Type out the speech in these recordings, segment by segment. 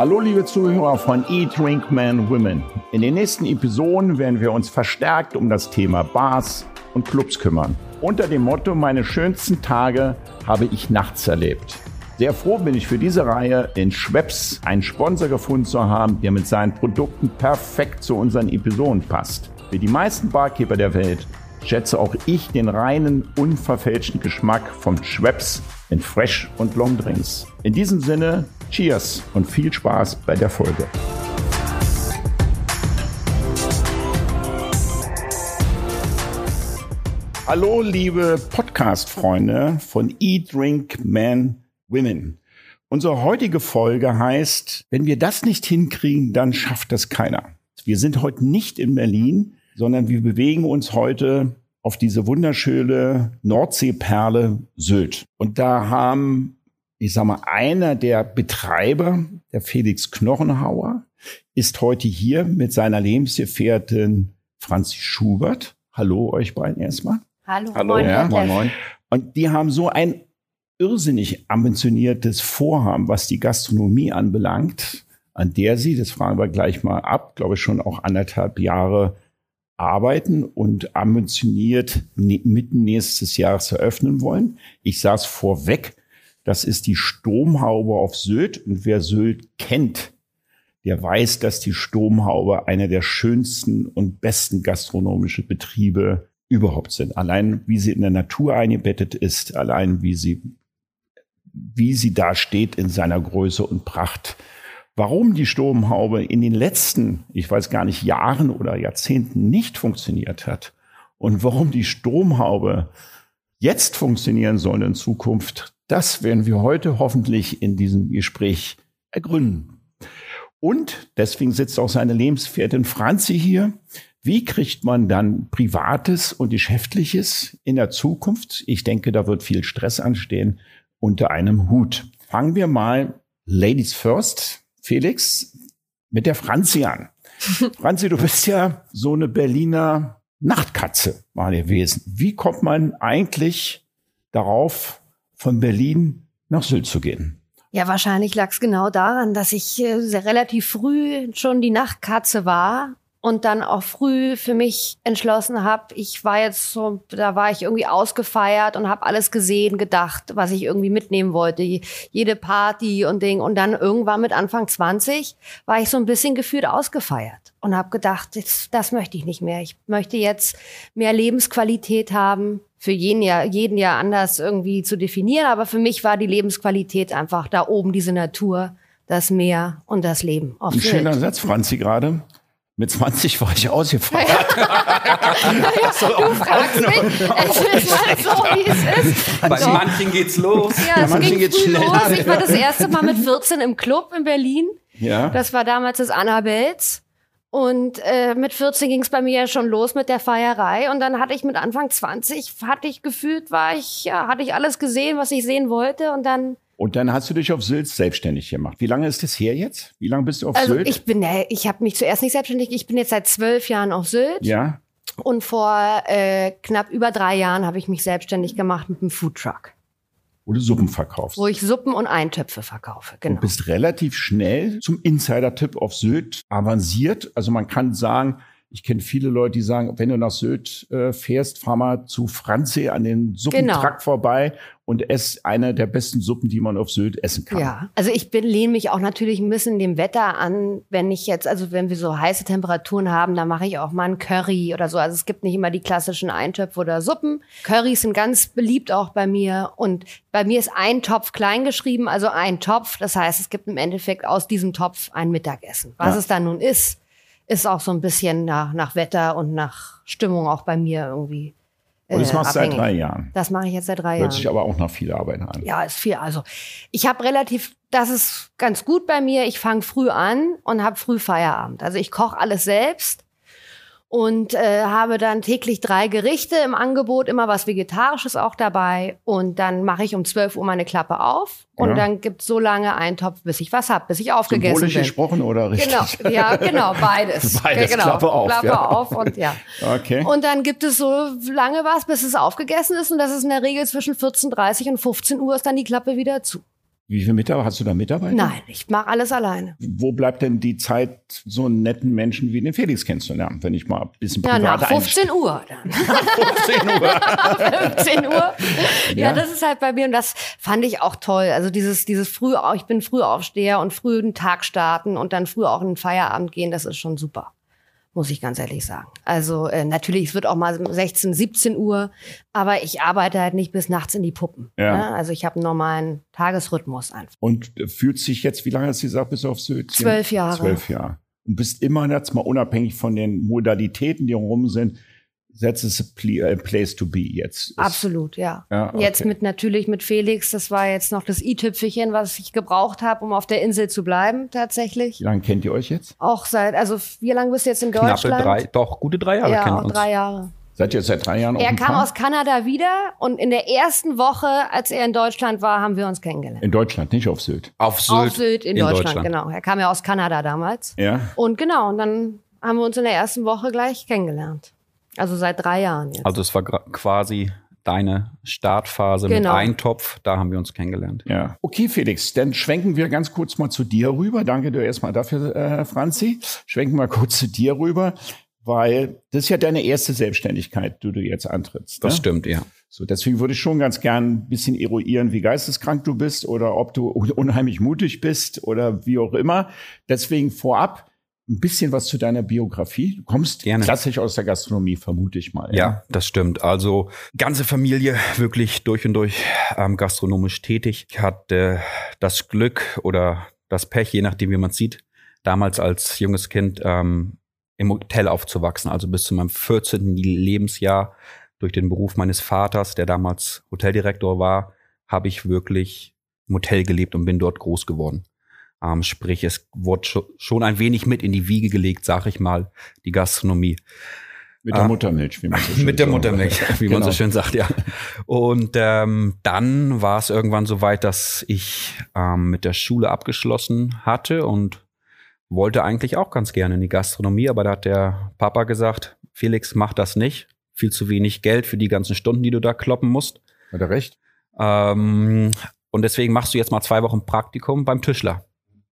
Hallo liebe Zuhörer von Eat, Drink, Man, Women. In den nächsten Episoden werden wir uns verstärkt um das Thema Bars und Clubs kümmern. Unter dem Motto Meine schönsten Tage habe ich nachts erlebt. Sehr froh bin ich für diese Reihe in Schweppes einen Sponsor gefunden zu haben, der mit seinen Produkten perfekt zu unseren Episoden passt. Wie die meisten Barkeeper der Welt schätze auch ich den reinen, unverfälschten Geschmack von Schweppes in Fresh und Long Drinks. In diesem Sinne, Cheers und viel Spaß bei der Folge. Hallo, liebe Podcast-Freunde von Eat, Drink, Man, Women. Unsere heutige Folge heißt, wenn wir das nicht hinkriegen, dann schafft das keiner. Wir sind heute nicht in Berlin, sondern wir bewegen uns heute auf diese wunderschöne Nordseeperle Sylt. Und da haben, ich sag mal, einer der Betreiber, der Felix Knochenhauer, ist heute hier mit seiner Lebensgefährtin Franzi Schubert. Hallo euch beiden erstmal. Hallo, Hallo, moin, ja, moin, moin. Und die haben so ein irrsinnig ambitioniertes Vorhaben, was die Gastronomie anbelangt, an der sie, das fragen wir gleich mal ab, glaube ich schon auch anderthalb Jahre arbeiten und ambitioniert ne- mitten nächstes Jahres eröffnen wollen. Ich saß vorweg, das ist die Sturmhaube auf Sylt und wer Sylt kennt, der weiß, dass die Sturmhaube einer der schönsten und besten gastronomischen Betriebe überhaupt sind. Allein wie sie in der Natur eingebettet ist, allein wie sie, wie sie da steht in seiner Größe und Pracht. Warum die Sturmhaube in den letzten, ich weiß gar nicht, Jahren oder Jahrzehnten nicht funktioniert hat und warum die Sturmhaube jetzt funktionieren soll in Zukunft, das werden wir heute hoffentlich in diesem Gespräch ergründen. Und deswegen sitzt auch seine Lebensgefährtin Franzi hier. Wie kriegt man dann Privates und Geschäftliches in der Zukunft? Ich denke, da wird viel Stress anstehen unter einem Hut. Fangen wir mal Ladies first. Felix, mit der Franzi an. Franzi, du bist ja so eine Berliner Nachtkatze mal gewesen. Wie kommt man eigentlich darauf, von Berlin nach Sylt zu gehen? Ja, wahrscheinlich lag es genau daran, dass ich äh, sehr relativ früh schon die Nachtkatze war und dann auch früh für mich entschlossen habe, ich war jetzt so, da war ich irgendwie ausgefeiert und habe alles gesehen, gedacht, was ich irgendwie mitnehmen wollte, Je- jede Party und Ding. Und dann irgendwann mit Anfang 20 war ich so ein bisschen gefühlt ausgefeiert und habe gedacht, das, das möchte ich nicht mehr. Ich möchte jetzt mehr Lebensqualität haben. Für jeden ja, jeden ja anders irgendwie zu definieren, aber für mich war die Lebensqualität einfach da oben diese Natur, das Meer und das Leben. Ein schöner Satz, Franzi, gerade. Mit 20 war ich ausgefeiert. Du fragst mich, es ist mal so, wie es ist. Bei So. manchen geht's los. Ja, es manchen geht's schnell. los. Ich war das erste Mal mit 14 im Club in Berlin. Ja. Das war damals das Annabels. Und äh, mit 14 ging es bei mir ja schon los mit der Feierei. Und dann hatte ich mit Anfang 20, hatte ich gefühlt, war ich, ja, hatte ich alles gesehen, was ich sehen wollte. Und dann, Und dann hast du dich auf Sylt selbstständig gemacht. Wie lange ist das her jetzt? Wie lange bist du auf also Sylt? ich bin, ich habe mich zuerst nicht selbstständig, ich bin jetzt seit zwölf Jahren auf Sylt. ja. Und vor äh, knapp über drei Jahren habe ich mich selbstständig gemacht mit einem Foodtruck, Wo du Suppen verkaufst. wo ich Suppen und Eintöpfe verkaufe. Du Genau. bist relativ schnell zum Insider-Tipp auf Sylt avanciert. Also man kann sagen, ich kenne viele Leute, die sagen, wenn du nach Sylt äh, fährst, fahr mal zu Franzi an den Suppentrakt Genau. vorbei und ess eine der besten Suppen, die man auf Sylt essen kann. Ja, also ich bin, lehne mich auch natürlich ein bisschen dem Wetter an, wenn ich jetzt, also wenn wir so heiße Temperaturen haben, dann mache ich auch mal ein Curry oder so. Also es gibt nicht immer die klassischen Eintöpfe oder Suppen. Currys sind ganz beliebt auch bei mir und bei mir ist ein Topf klein geschrieben, also ein Topf. Das heißt, es gibt im Endeffekt aus diesem Topf ein Mittagessen. Was Ja. es dann nun ist, ist auch so ein bisschen nach, nach Wetter und nach Stimmung auch bei mir irgendwie. Und das äh, machst du seit drei Jahren. Das mache ich jetzt seit drei Hört Jahren. sich aber auch nach viel Arbeit an. Ja, ist viel. Also ich habe relativ, das ist ganz gut bei mir. Ich fange früh an und habe früh Feierabend. Also ich koche alles selbst und äh, habe dann täglich drei Gerichte im Angebot, immer was Vegetarisches auch dabei. Und dann mache ich um 12 Uhr meine Klappe auf und Ja. dann gibt's so lange einen Topf, bis ich was hab, bis ich aufgegessen Symbolisch bin. gesprochen oder richtig? Genau, ja, genau, beides. Beides, genau. Klappe auf, Klappe ja. auf und ja. Okay. Und dann gibt es so lange was, bis es aufgegessen ist. Und das ist in der Regel zwischen 14.30 und 15 Uhr ist dann die Klappe wieder zu. Wie viele Mitarbeiter hast du da Mitarbeiter? Nein, ich mache alles alleine. Wo bleibt denn die Zeit, so einen netten Menschen wie den Felix kennenzulernen, wenn ich mal ein bisschen Ja, privat nach 15 Uhr dann. 15 Uhr. 15 Uhr. Ja. Ja. das ist halt bei mir und das fand ich auch toll. Also dieses, dieses früh, ich bin Frühaufsteher und früh den Tag starten und dann früh auch in den Feierabend gehen, das ist schon super. Muss ich ganz ehrlich sagen. Also äh, natürlich, es wird auch mal 16, 17 Uhr, aber ich arbeite halt nicht bis nachts in die Puppen. Ja. ne? Also ich habe einen normalen Tagesrhythmus einfach. Und äh, fühlt sich jetzt, wie lange hast du gesagt, bis auf Sylt? Zwölf Jahre. Zwölf Jahre. Und bist immer jetzt mal unabhängig von den Modalitäten, die rum sind, that's a pl- a place to be jetzt. Absolut, ja. Ja, okay. Jetzt mit natürlich mit Felix, das war jetzt noch das i-Tüpfelchen, was ich gebraucht habe, um auf der Insel zu bleiben, tatsächlich. Wie lange kennt ihr euch jetzt? Auch seit, also wie lange bist du jetzt in Knappe Deutschland? drei, doch, gute drei Jahre ja, kennen auch uns. drei Jahre. Seid ihr seit drei Jahren Er kam Farm? aus Kanada wieder und in der ersten Woche, als er in Deutschland war, haben wir uns kennengelernt. In Deutschland, nicht auf Sylt. Auf Sylt, Auf Sylt in, Deutschland, genau. Er kam ja aus Kanada damals. Ja. Und genau, und dann haben wir uns in der ersten Woche gleich kennengelernt. Also seit drei Jahren jetzt. Also es war quasi deine Startphase mit Genau. Eintopf, da haben wir uns kennengelernt. Ja. Okay, Felix, dann schwenken wir ganz kurz mal zu dir rüber. Danke dir erstmal dafür, äh, Franzi. Schwenken wir kurz zu dir rüber, weil das ist ja deine erste Selbstständigkeit, die du jetzt antrittst. Das ne? stimmt, ja. So, deswegen würde ich schon ganz gern ein bisschen eruieren, wie geisteskrank du bist oder ob du un- unheimlich mutig bist oder wie auch immer. Deswegen vorab ein bisschen was zu deiner Biografie. Du kommst Gerne. klassisch aus der Gastronomie, vermute ich mal. Ja, das stimmt. Also ganze Familie wirklich durch und durch ähm, gastronomisch tätig. Ich hatte das Glück oder das Pech, je nachdem wie man sieht, damals als junges Kind ähm, im Hotel aufzuwachsen. Also bis zu meinem 14. Lebensjahr durch den Beruf meines Vaters, der damals Hoteldirektor war, habe ich wirklich im Hotel gelebt und bin dort groß geworden. Ähm, sprich, es wurde scho- schon ein wenig mit in die Wiege gelegt, sag ich mal, die Gastronomie. Mit der Ah. Muttermilch, wie man so schön Mit der sagt. Muttermilch, wie man so Genau. schön sagt, ja. Und ähm, dann war es irgendwann so weit, dass ich ähm, mit der Schule abgeschlossen hatte und wollte eigentlich auch ganz gerne in die Gastronomie, aber da hat der Papa gesagt, Felix, mach das nicht. Viel zu wenig Geld für die ganzen Stunden, die du da kloppen musst. Hat er recht? Ähm, und deswegen machst du jetzt mal zwei Wochen Praktikum beim Tischler.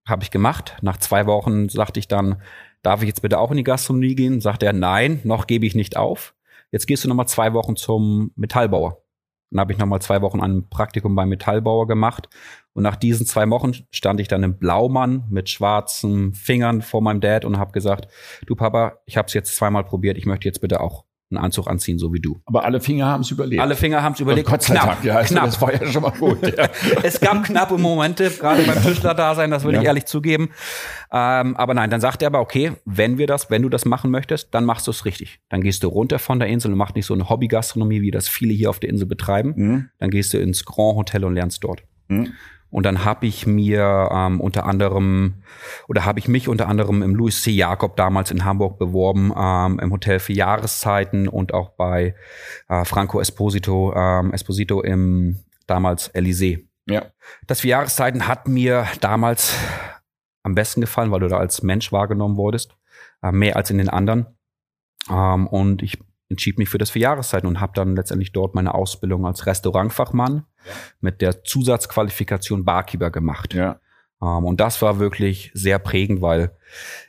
Habe ich gemacht. Nach zwei Wochen sagte ich dann, darf ich jetzt bitte auch in die Gastronomie gehen? Sagt er, nein, noch gebe ich nicht auf. Jetzt gehst du noch mal zwei Wochen zum Metallbauer. Dann habe ich noch mal zwei Wochen ein Praktikum beim Metallbauer gemacht. Und nach diesen zwei Wochen stand ich dann im Blaumann mit schwarzen Fingern vor meinem Dad und habe gesagt, du Papa, ich habe es jetzt zweimal probiert, ich möchte jetzt bitte auch einen Anzug anziehen, so wie du. Aber alle Finger haben es überlebt. Alle Finger haben es überlegt. Gott sei knapp, Dank, ja, also knapp. das war ja schon mal gut. Ja. es gab knappe Momente, gerade beim Tischler-Dasein, das will Ja. ich ehrlich zugeben. Ähm, aber nein, dann sagt er aber, okay, wenn wir das, wenn du das machen möchtest, dann machst du es richtig. Dann gehst du runter von der Insel und machst nicht so eine Hobbygastronomie, wie das viele hier auf der Insel betreiben. Hm? Dann gehst du ins Grand Hotel und lernst dort. Hm? Und dann habe ich mir ähm, unter anderem oder habe ich mich unter anderem im Louis C. Jakob damals in Hamburg beworben, ähm, im Hotel für Jahreszeiten und auch bei äh, Franco Esposito, ähm, Esposito im damals Elysée. Ja. Das für Jahreszeiten hat mir damals am besten gefallen, weil du da als Mensch wahrgenommen wurdest, äh, mehr als in den anderen. Ähm, und ich entschied mich für das für Jahreszeiten und habe dann letztendlich dort meine Ausbildung als Restaurantfachmann mit der Zusatzqualifikation Barkeeper gemacht. Ja. Ähm, und das war wirklich sehr prägend, weil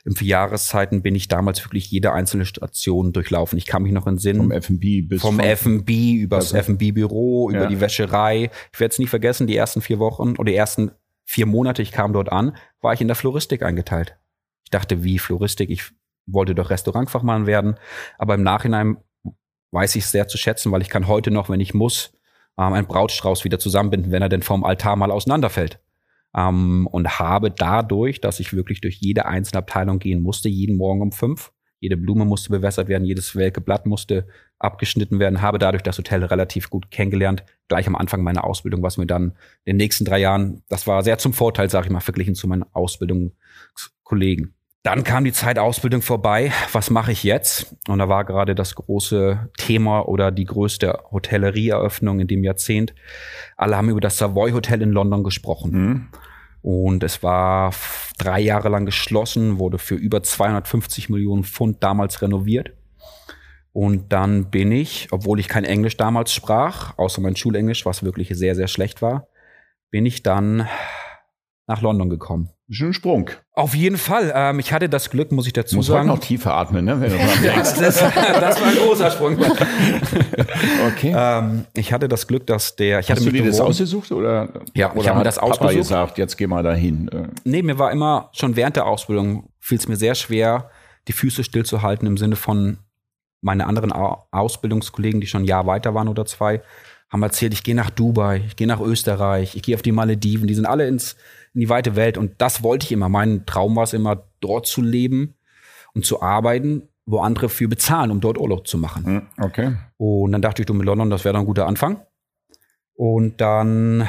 im für Jahreszeiten bin ich damals wirklich jede einzelne Station durchlaufen. Ich kann mich noch in Sinn Vom F&B bis vom F&B über das Also- F&B-Büro, über Ja. die Wäscherei. Ich werde es nie vergessen, die ersten vier Wochen oder die ersten vier Monate, ich kam dort an, war ich in der Floristik eingeteilt. Ich dachte, wie Floristik? Ich wollte doch Restaurantfachmann werden. Aber im Nachhinein weiß ich sehr zu schätzen, weil ich kann heute noch, wenn ich muss, ähm, einen Brautstrauß wieder zusammenbinden, wenn er denn vom Altar mal auseinanderfällt. Ähm, und habe dadurch, dass ich wirklich durch jede einzelne Abteilung gehen musste, jeden Morgen um fünf, jede Blume musste bewässert werden, jedes welke Blatt musste abgeschnitten werden, habe dadurch das Hotel relativ gut kennengelernt, gleich am Anfang meiner Ausbildung, was mir dann in den nächsten drei Jahren, das war sehr zum Vorteil, sage ich mal, verglichen zu meinen Ausbildungskollegen. Dann kam die Zeit Ausbildung vorbei. Was mache ich jetzt? Und da war gerade das große Thema oder die größte Hotellerieeröffnung in dem Jahrzehnt. Alle haben über das Savoy Hotel in London gesprochen. Hm? Und es war drei Jahre lang geschlossen, wurde für über 250 Millionen Pfund damals renoviert. Und dann bin ich, obwohl ich kein Englisch damals sprach, außer mein Schulenglisch, was wirklich sehr, sehr schlecht war, bin ich dann nach London gekommen. Schon ein Sprung. Auf jeden Fall. Ähm, ich hatte das Glück, muss ich dazu Muss sagen. heute noch tiefer atmen, ne? Wenn du dran das, das, war ein großer Sprung. okay. ähm, ich hatte das Glück, dass der. Ich hatte Hast du mich dir das ausgesucht oder? Ja, ich oder hab mir hat das Papa ausgesucht. gesagt, jetzt geh mal dahin. Äh, Nee, mir war immer schon während der Ausbildung fiel es mir sehr schwer, die Füße stillzuhalten im Sinne von meine anderen Au- Ausbildungskollegen, die schon ein Jahr weiter waren oder zwei, haben erzählt, ich gehe nach Dubai, ich gehe nach Österreich, ich gehe auf die Malediven, die sind alle ins, in die weite Welt und das wollte ich immer. Mein Traum war es immer, dort zu leben und zu arbeiten, wo andere für bezahlen, um dort Urlaub zu machen. hm, okay. Und dann dachte ich, du mit London, das wäre doch ein guter Anfang. Und dann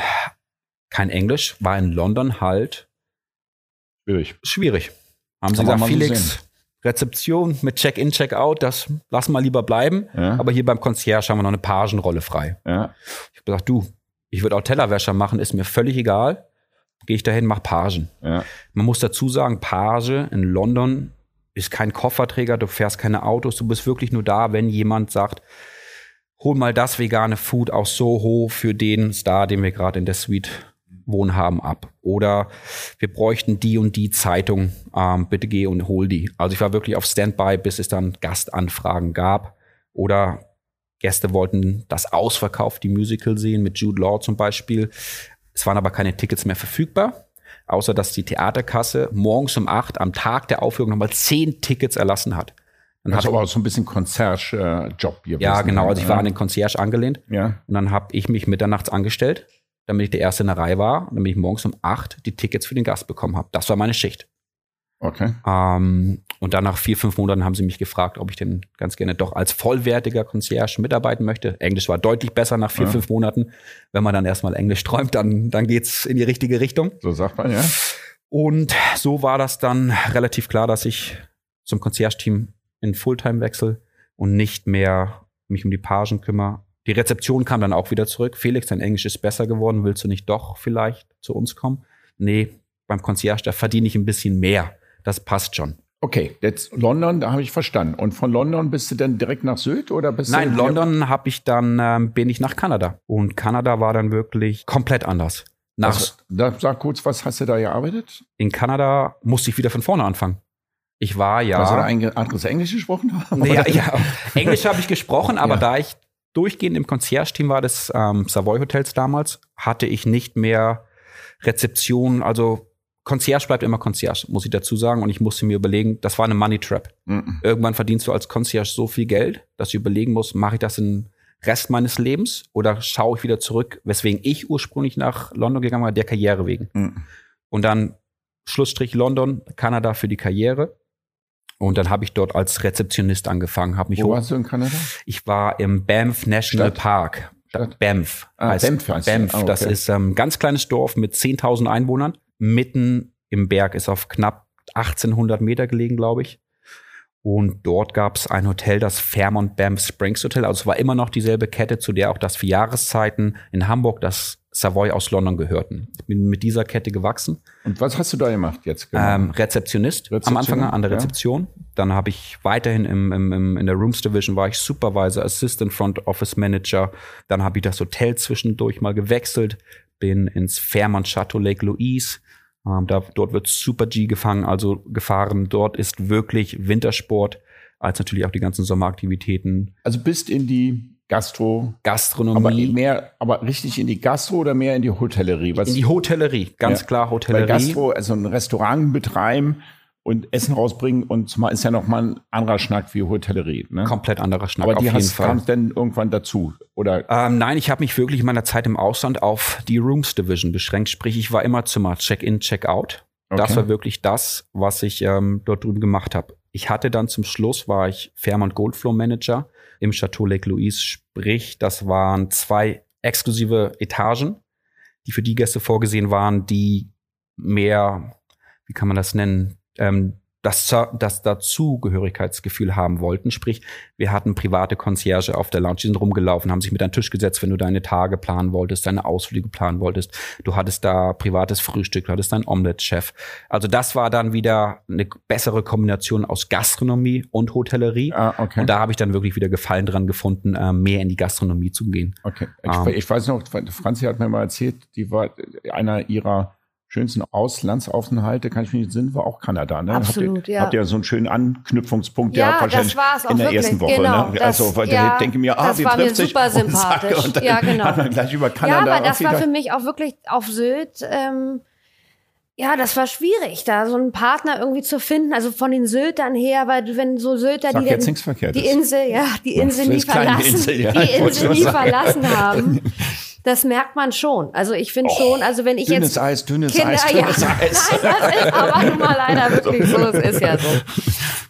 kein Englisch, war in London halt Schwierig. schwierig. Haben sie gesagt, Felix, Rezeption mit Check-in, Check-out, das lassen wir lieber bleiben. Ja. Aber hier beim Concierge haben wir noch eine Pagenrolle frei. Ja. Ich habe gesagt, du, ich würde auch Tellerwäscher machen, ist mir völlig egal. Gehe ich dahin, mach Pagen. Ja. Man muss dazu sagen, Page in London ist kein Kofferträger, du fährst keine Autos, du bist wirklich nur da, wenn jemand sagt, hol mal das vegane Food aus Soho für den Star, den wir gerade in der Suite wohnen haben, ab. Oder wir bräuchten die und die Zeitung, ähm, bitte geh und hol die. Also ich war wirklich auf Standby, bis es dann Gastanfragen gab. Oder Gäste wollten das Ausverkauf, die Musical sehen, mit Jude Law zum Beispiel. Es waren aber keine Tickets mehr verfügbar, außer dass die Theaterkasse morgens um acht am Tag der Aufführung nochmal zehn Tickets erlassen hat. Dann hab aber auch so ein bisschen Concierge-Job hier. ja, genau. Also ich war an den Concierge angelehnt Ja. und dann habe ich mich mitternachts angestellt, damit ich der Erste in der Reihe war damit ich morgens um acht die Tickets für den Gast bekommen habe. Das war meine Schicht. Okay. Ähm, und dann nach vier, fünf Monaten haben sie mich gefragt, ob ich denn ganz gerne doch als vollwertiger Concierge mitarbeiten möchte. Englisch war deutlich besser nach vier, Ja. fünf Monaten. Wenn man dann erstmal Englisch träumt, dann, dann geht's in die richtige Richtung. So sagt man, ja. Und so war das dann relativ klar, dass ich zum Concierge-Team in Fulltime wechsel und nicht mehr mich um die Pagen kümmere. Die Rezeption kam dann auch wieder zurück. Felix, dein Englisch ist besser geworden. Willst du nicht doch vielleicht zu uns kommen? Nee, beim Concierge, da verdiene ich ein bisschen mehr. Das passt schon. Okay, jetzt London, da habe ich verstanden. Und von London bist du dann direkt nach Süd oder bist Nein, du London habe ich dann, ähm, bin ich nach Kanada. Und Kanada war dann wirklich komplett anders. Nach, Was, da, sag kurz, was hast du da gearbeitet? in Kanada musste ich wieder von vorne anfangen. Ich war ja. Hast du da ein anderes Englisch gesprochen? Nee, ja, ja. Englisch habe ich gesprochen, aber Ja. da ich durchgehend im Concierge-Team war des ähm, Savoy Hotels damals, hatte ich nicht mehr Rezeption. Also Concierge bleibt immer Concierge, muss ich dazu sagen. Und ich musste mir überlegen, das war eine Money Trap. Mhm. Irgendwann verdienst du als Concierge so viel Geld, dass du überlegen musst, mache ich das den Rest meines Lebens oder schaue ich wieder zurück, weswegen ich ursprünglich nach London gegangen war, der Karriere wegen. Mhm. Und dann Schlussstrich London, Kanada für die Karriere. Und dann habe ich dort als Rezeptionist angefangen, habe mich Wo warst du in Kanada? Ich war im Banff National Stadt? Park. Stadt? Banff. Ah, heißt Banff heißt. Banff. Ah, okay. Das ist ähm, ein ganz kleines Dorf mit 10.000 Einwohnern. Mitten im Berg ist auf knapp 1800 Meter gelegen, glaube ich. Und dort gab es ein Hotel, das Fairmont Banff Springs Hotel. Also es war immer noch dieselbe Kette, zu der auch das für Jahreszeiten in Hamburg das Savoy aus London gehörten. Ich bin mit dieser Kette gewachsen. Und was hast du da gemacht jetzt? genau? Ähm, Rezeptionist, Rezeption, am Anfang an der ja. Rezeption. Dann habe ich weiterhin im, im, im, in der Rooms Division war ich Supervisor, Assistant Front Office Manager. Dann habe ich das Hotel zwischendurch mal gewechselt, bin ins Fairmont Chateau Lake Louise. Ähm, da, dort wird Super G gefangen, also gefahren. Dort ist wirklich Wintersport, als natürlich auch die ganzen Sommeraktivitäten, also bist in die Gastro, aber Gastronomie, mehr, aber richtig in die Gastro oder mehr in die Hotellerie? Was, in die Hotellerie, ganz Ja. klar Weil Hotellerie. Gastro, also ein Restaurant betreiben und Essen rausbringen und zumal ist ja noch mal ein anderer Schnack wie Hotellerie. Ne? Komplett anderer Schnack aber auf die jeden hast, Fall. kam dann irgendwann dazu oder Ähm, nein, ich habe mich wirklich in meiner Zeit im Ausland auf die Rooms Division beschränkt. Sprich, ich war immer Zimmer Check-in, Check-out. Das Okay. war wirklich das, was ich ähm, dort drüben gemacht habe. Ich hatte dann zum Schluss, war ich Fairmont Goldflow Manager im Chateau Lake Louise. Sprich, das waren zwei exklusive Etagen, die für die Gäste vorgesehen waren, die mehr, wie kann man das nennen, ähm, das, das Dazugehörigkeitsgefühl haben wollten. Sprich, wir hatten private Concierge auf der Lounge, die sind rumgelaufen, haben sich mit an den Tisch gesetzt, wenn du deine Tage planen wolltest, deine Ausflüge planen wolltest. Du hattest da privates Frühstück, du hattest deinen Omelette-Chef. Also das war dann wieder eine bessere Kombination aus Gastronomie und Hotellerie. ah, okay. Und da habe ich dann wirklich wieder Gefallen dran gefunden, äh, mehr in die Gastronomie zu gehen. Okay. Ich, Ähm. ich weiß noch, Franzi hat mir mal erzählt, die war einer ihrer schönsten Auslandsaufenthalte, kann ich mich nicht sind, war auch Kanada. Ne? Absolut, habt ihr, ja. Habt ihr so einen schönen Anknüpfungspunkt Ja, gehabt, wahrscheinlich das war's auch in der wirklich, ersten Woche. genau. ne? Das- Also, weil ja, ich denke mir, ah, das wir war mir treffen sich super sympathisch. Und dann Ja, genau. hat man gleich über Ja, Kanada aber das war für mich auch wirklich auf Sylt. Ähm, ja, das war schwierig, da so einen Partner irgendwie zu finden. Also von den Syltern her, weil wenn so Sylter, Sag die jetzt nichts Verkehrtes. die Insel, ja, die Ja, Insel nie verlassen, Insel, ja, die Insel nie sagen. verlassen haben. Das merkt man schon. Also ich finde schon, also wenn ich dünnes jetzt Eis, dünnes Kinder, Eis, ja, dünnes Eis. Nein, das ist aber nun mal leider wirklich so. Es ist ja so.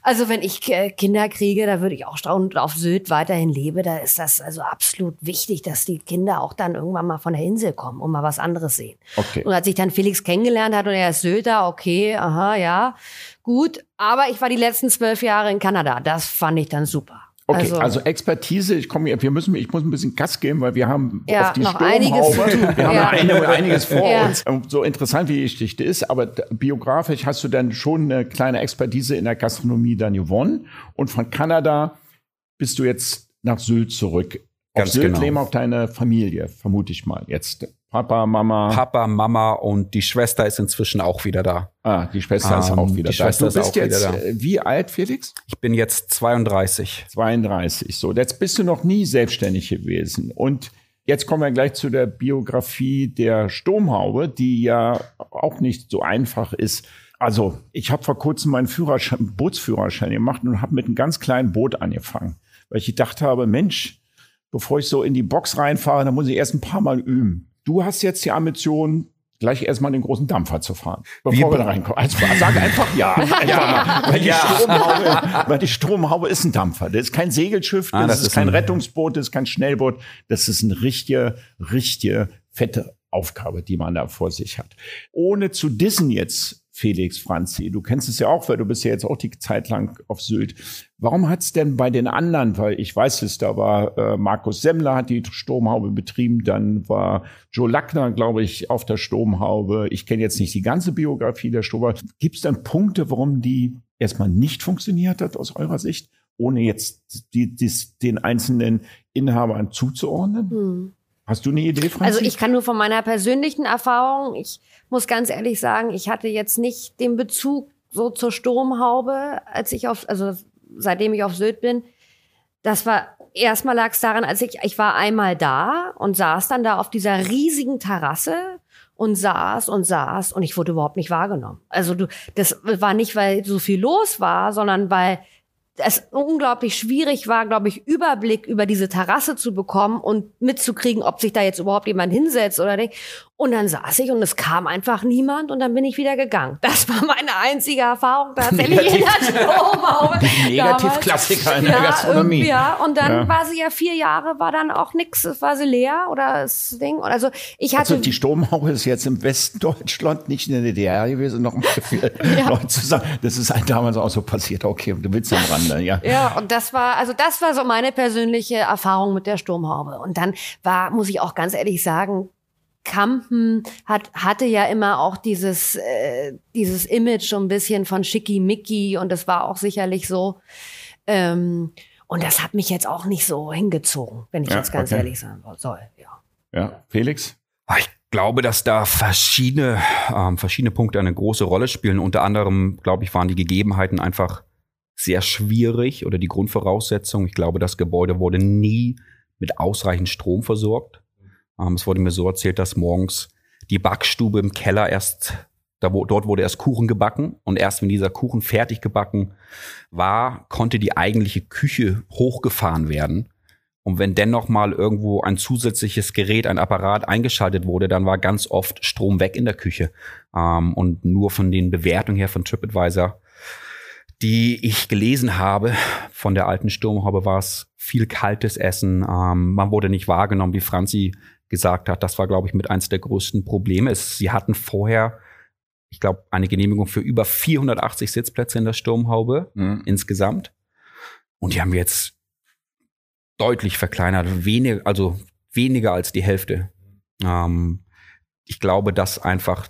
Also wenn ich äh, Kinder kriege, da würde ich auch schauen und auf Sylt weiterhin lebe, da ist das also absolut wichtig, dass die Kinder auch dann irgendwann mal von der Insel kommen und mal was anderes sehen. Okay. Und als ich dann Felix kennengelernt hat und er ist Sylter, okay, aha, ja, gut. Aber ich war die letzten zwölf Jahre in Kanada. Das fand ich dann super. Okay, also, Expertise, ich komme, wir müssen, ich muss ein bisschen Gas geben, weil wir haben Ja, auf die noch einiges zu tun. wir haben Ja. eine, einiges vor Ja. uns. So interessant wie die Geschichte ist, aber biografisch hast du dann schon eine kleine Expertise in der Gastronomie dann gewonnen. Und von Kanada bist du jetzt nach Sylt zurück. Auf Ganz Sylt genau. leben auch deine Familie, vermute ich mal. Jetzt Papa, Mama. Papa, Mama und die Schwester ist inzwischen auch wieder da. ah, die Schwester ist Ähm, auch wieder die da. Schwester Du ist bist jetzt da. äh, wie alt, Felix? Ich bin jetzt 32. 32. So, jetzt bist du noch nie selbstständig gewesen. Und jetzt kommen wir gleich zu der Biografie der Sturmhaube, die ja auch nicht so einfach ist. Also, ich habe vor kurzem meinen Führerschein, Bootsführerschein gemacht und habe mit einem ganz kleinen Boot angefangen, weil ich gedacht habe, Mensch, bevor ich so in die Box reinfahre, dann muss ich erst ein paar Mal üben. Du hast jetzt die Ambition, gleich erstmal den großen Dampfer zu fahren, bevor wir da reinkommen. Also, sag einfach ja. Einfach mal, weil, die Stromhaube, weil die Stromhaube ist ein Dampfer. Das ist kein Segelschiff, das, Ah, das ist, ist kein ein- Rettungsboot, das ist kein Schnellboot. Das ist eine richtige, richtige fette Aufgabe, die man da vor sich hat. Ohne zu dissen jetzt, Felix Franzi, du kennst es ja auch, weil du bist ja jetzt auch die Zeit lang auf Sylt. Warum hat es denn bei den anderen, weil ich weiß es, da war äh, Markus Semmler hat die Sturmhaube betrieben, dann war Joe Lackner, glaube ich, auf der Sturmhaube. Ich kenne jetzt nicht die ganze Biografie der Sturmhaube. Gibt es dann Punkte, warum die erstmal nicht funktioniert hat aus eurer Sicht, ohne jetzt die, dies, den einzelnen Inhabern zuzuordnen? Hast du eine Idee, Franzi? Also ich kann nur von meiner persönlichen Erfahrung, ich muss ganz ehrlich sagen, ich hatte jetzt nicht den Bezug so zur Sturmhaube, als ich auf, also seitdem ich auf Sylt bin. Das war, erstmal lag es daran, als ich, ich war einmal da und saß dann da auf dieser riesigen Terrasse und saß und saß und ich wurde überhaupt nicht wahrgenommen. Also du, das war nicht, weil so viel los war, sondern weil es unglaublich schwierig war, glaube ich, Überblick über diese Terrasse zu bekommen und mitzukriegen, ob sich da jetzt überhaupt jemand hinsetzt oder nicht. Und dann saß ich und es kam einfach niemand und dann bin ich wieder gegangen. Das war meine einzige Erfahrung tatsächlich in der Stromhaube. Negativklassiker in der ja, Gastronomie. Ja, und dann Ja. war sie ja vier Jahre, war dann auch nix, es war sie leer oder das Ding. Also ich hatte Also die Sturmhaube ist jetzt im Westen Deutschland, nicht in der DDR gewesen, noch mal für Leute zu sagen. Das ist halt damals auch so passiert. Okay, du willst am Rande, ja. Ja, und das war, also das war so meine persönliche Erfahrung mit der Sturmhaube. Und dann war, muss ich auch ganz ehrlich sagen, Kampen hat, hatte ja immer auch dieses, äh, dieses Image so ein bisschen von Schickimicki und das war auch sicherlich so. Ähm, und das hat mich jetzt auch nicht so hingezogen, wenn ich Ja, jetzt ganz okay. ehrlich sein soll. Ja. Ja, Felix? Ah, Ich glaube, dass da verschiedene, ähm, verschiedene Punkte eine große Rolle spielen. Unter anderem, glaube ich, waren die Gegebenheiten einfach sehr schwierig oder die Grundvoraussetzungen. Ich glaube, das Gebäude wurde nie mit ausreichend Strom versorgt. Ähm, es wurde mir so erzählt, dass morgens die Backstube im Keller erst, da, wo, dort wurde erst Kuchen gebacken und erst wenn dieser Kuchen fertig gebacken war, konnte die eigentliche Küche hochgefahren werden. Und wenn dennoch mal irgendwo ein zusätzliches Gerät, ein Apparat eingeschaltet wurde, dann war ganz oft Strom weg in der Küche. Ähm, und nur von den Bewertungen her von TripAdvisor, die ich gelesen habe, von der alten Sturmhaube war es viel kaltes Essen. Ähm, man wurde nicht wahrgenommen, wie Franzi gesagt hat. Das war, glaube ich, mit eins der größten Probleme. Es, sie hatten vorher, ich glaube, eine Genehmigung für über 480 Sitzplätze in der Sturmhaube Mhm. insgesamt. Und die haben wir jetzt deutlich verkleinert, wenig, also weniger als die Hälfte. Ähm, ich glaube, dass einfach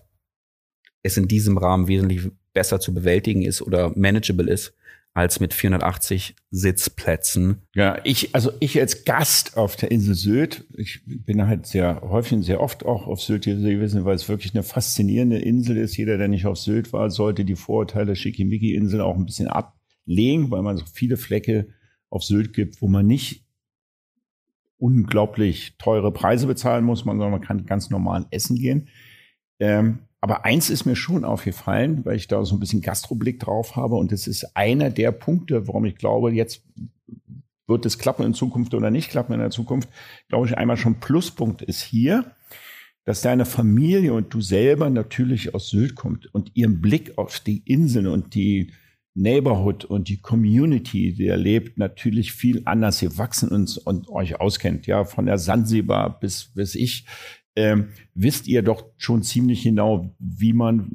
es in diesem Rahmen wesentlich besser zu bewältigen ist oder manageable ist, als mit 480 Sitzplätzen. Ja, ich, also ich als Gast auf der Insel Sylt, ich bin halt sehr häufig und sehr oft auch auf Sylt gewesen, weil es wirklich eine faszinierende Insel ist. Jeder, der nicht auf Sylt war, sollte die Vorurteile Schickimicki-Insel auch ein bisschen ablegen, weil man so viele Flecke auf Sylt gibt, wo man nicht unglaublich teure Preise bezahlen muss, sondern man kann ganz normal essen gehen. Ähm, aber eins ist mir schon aufgefallen, weil ich da so ein bisschen Gastroblick drauf habe. Und das ist einer der Punkte, warum ich glaube, jetzt wird es klappen in Zukunft oder nicht klappen in der Zukunft. Glaube ich, einmal schon Pluspunkt ist hier, dass deine Familie und du selber natürlich aus Sylt kommt und ihren Blick auf die Inseln und die Neighborhood und die Community, die erlebt, natürlich viel anders. Ihr wachsen uns und euch auskennt, ja, von der Sansibar bis, bis ich ähm, wisst ihr doch schon ziemlich genau, wie man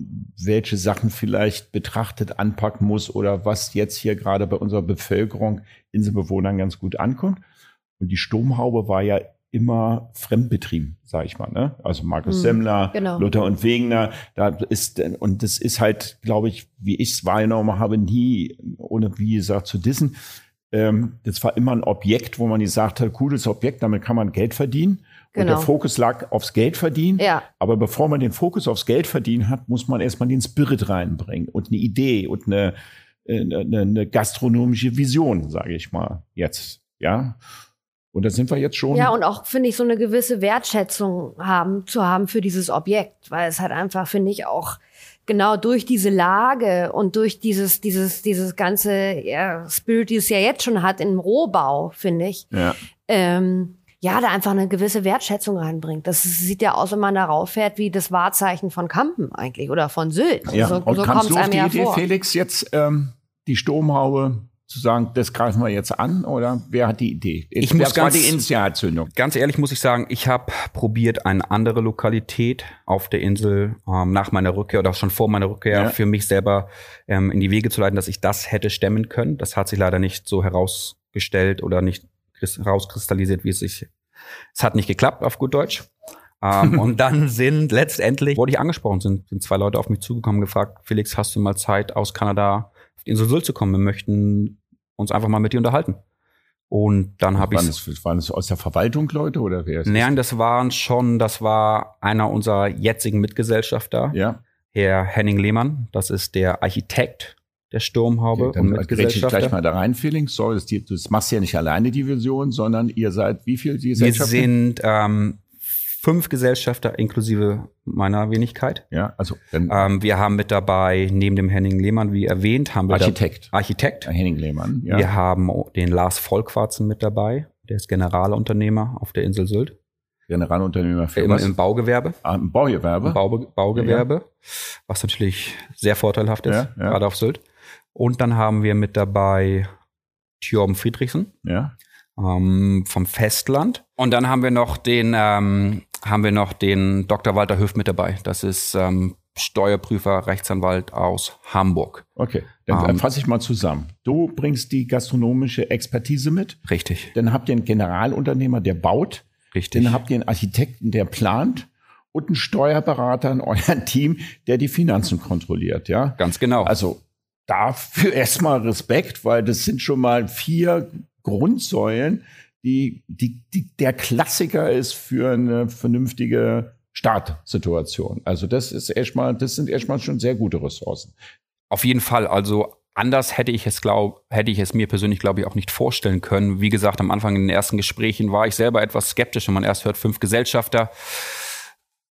welche Sachen vielleicht betrachtet, anpacken muss oder was jetzt hier gerade bei unserer Bevölkerung, Inselbewohnern ganz gut ankommt. Und die Sturmhaube war ja immer fremdbetrieben, sage ich mal. Ne? Also Markus hm, Semmler, genau. Luther und Wegener, da ist und das ist halt, glaube ich, wie ich es wahrgenommen habe, nie, ohne wie gesagt zu dissen. Ähm, das war immer ein Objekt, wo man gesagt hat, cooles Objekt, damit kann man Geld verdienen. Genau. Und der genau. Fokus lag aufs Geld verdienen. Ja. Aber bevor man den Fokus aufs Geld verdienen hat, muss man erstmal den Spirit reinbringen und eine Idee und eine, eine, eine gastronomische Vision, sage ich mal jetzt. Ja. Und da sind wir jetzt schon. Ja, und auch, finde ich, so eine gewisse Wertschätzung haben, zu haben für dieses Objekt, weil es halt einfach, finde ich, auch genau durch diese Lage und durch dieses, dieses, dieses ganze ja, Spirit, die es ja jetzt schon hat im Rohbau, finde ich, ja. ähm, ja, da einfach eine gewisse Wertschätzung reinbringt. Das sieht ja aus, wenn man darauf fährt, wie das Wahrzeichen von Kampen eigentlich oder von Sylt. Ja, so, und so kannst du auf die Idee, vor. Felix, jetzt ähm, die Sturmhaube zu sagen, das greifen wir jetzt an oder wer hat die Idee? Ich muss ganz, die Initialzündung. Ganz ehrlich muss ich sagen, ich habe probiert, eine andere Lokalität auf der Insel ähm, nach meiner Rückkehr oder schon vor meiner Rückkehr ja. für mich selber ähm, in die Wege zu leiten, dass ich das hätte stemmen können. Das hat sich leider nicht so herausgestellt oder nicht rauskristallisiert, wie es sich. Es hat nicht geklappt, auf gut Deutsch. ähm, und dann sind letztendlich, wurde ich angesprochen, sind, sind zwei Leute auf mich zugekommen, gefragt, Felix, hast du mal Zeit aus Kanada auf die Insel Sylt zu kommen? Wir möchten uns einfach mal mit dir unterhalten. Und dann habe ich. Es, waren es aus der Verwaltung Leute oder wer ist Nein, das waren schon, das war einer unserer jetzigen Mitgesellschafter, ja. Herr Henning Lehmann. Das ist der Architekt der Sturmhaube. Okay, dann und ich gleich mal da rein, Felix. Sorry, das, das machst ja nicht alleine die Vision, sondern ihr seid wie viel Gesellschafter? Wir sind ähm, fünf Gesellschafter inklusive meiner Wenigkeit. Ja, also ähm, wir haben mit dabei neben dem Henning Lehmann, wie erwähnt, haben wir Architekt. Architekt. Henning Lehmann. Ja. Wir haben den Lars Vollquarzen mit dabei. Der ist Generalunternehmer auf der Insel Sylt. Generalunternehmer für Im, was? Im Baugewerbe. Ah, Im Baugewerbe. Im Bau, Baugewerbe. Ja. Was natürlich sehr vorteilhaft ist, ja, ja. gerade auf Sylt. Und dann haben wir mit dabei Thjorben Friedrichsen ja. ähm, vom Festland. Und dann haben wir noch den, ähm, haben wir noch den Dr. Walter Höft mit dabei. Das ist ähm, Steuerprüfer, Rechtsanwalt aus Hamburg. Okay, dann ähm, fasse ich mal zusammen. Du bringst die gastronomische Expertise mit. Richtig. Dann habt ihr einen Generalunternehmer, der baut. Richtig. Dann habt ihr einen Architekten, der plant und einen Steuerberater in eurem Team, der die Finanzen kontrolliert, ja? Ganz genau. Also dafür erstmal Respekt, weil das sind schon mal vier Grundsäulen, die, die, die der Klassiker ist für eine vernünftige Startsituation. Also das ist erstmal, das sind erstmal schon sehr gute Ressourcen. Auf jeden Fall. Also anders hätte ich es glaub, hätte ich es mir persönlich glaube ich auch nicht vorstellen können. Wie gesagt, am Anfang in den ersten Gesprächen war ich selber etwas skeptisch, wenn man erst hört fünf Gesellschafter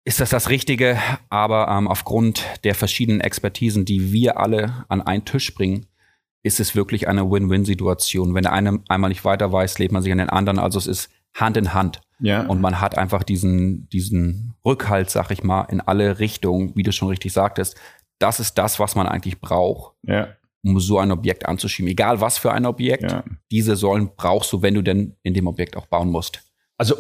ist das das Richtige. Aber ähm, aufgrund der verschiedenen Expertisen, die wir alle an einen Tisch bringen, ist es wirklich eine Win-Win-Situation. Wenn der eine einmal nicht weiter weiß, lebt man sich an den anderen. Also es ist Hand in Hand. Ja. Und man hat einfach diesen, diesen Rückhalt, sag ich mal, in alle Richtungen, wie du schon richtig sagtest. Das ist das, was man eigentlich braucht, ja. um so ein Objekt anzuschieben. Egal was für ein Objekt, ja. diese Säulen brauchst du, wenn du denn in dem Objekt auch bauen musst. Also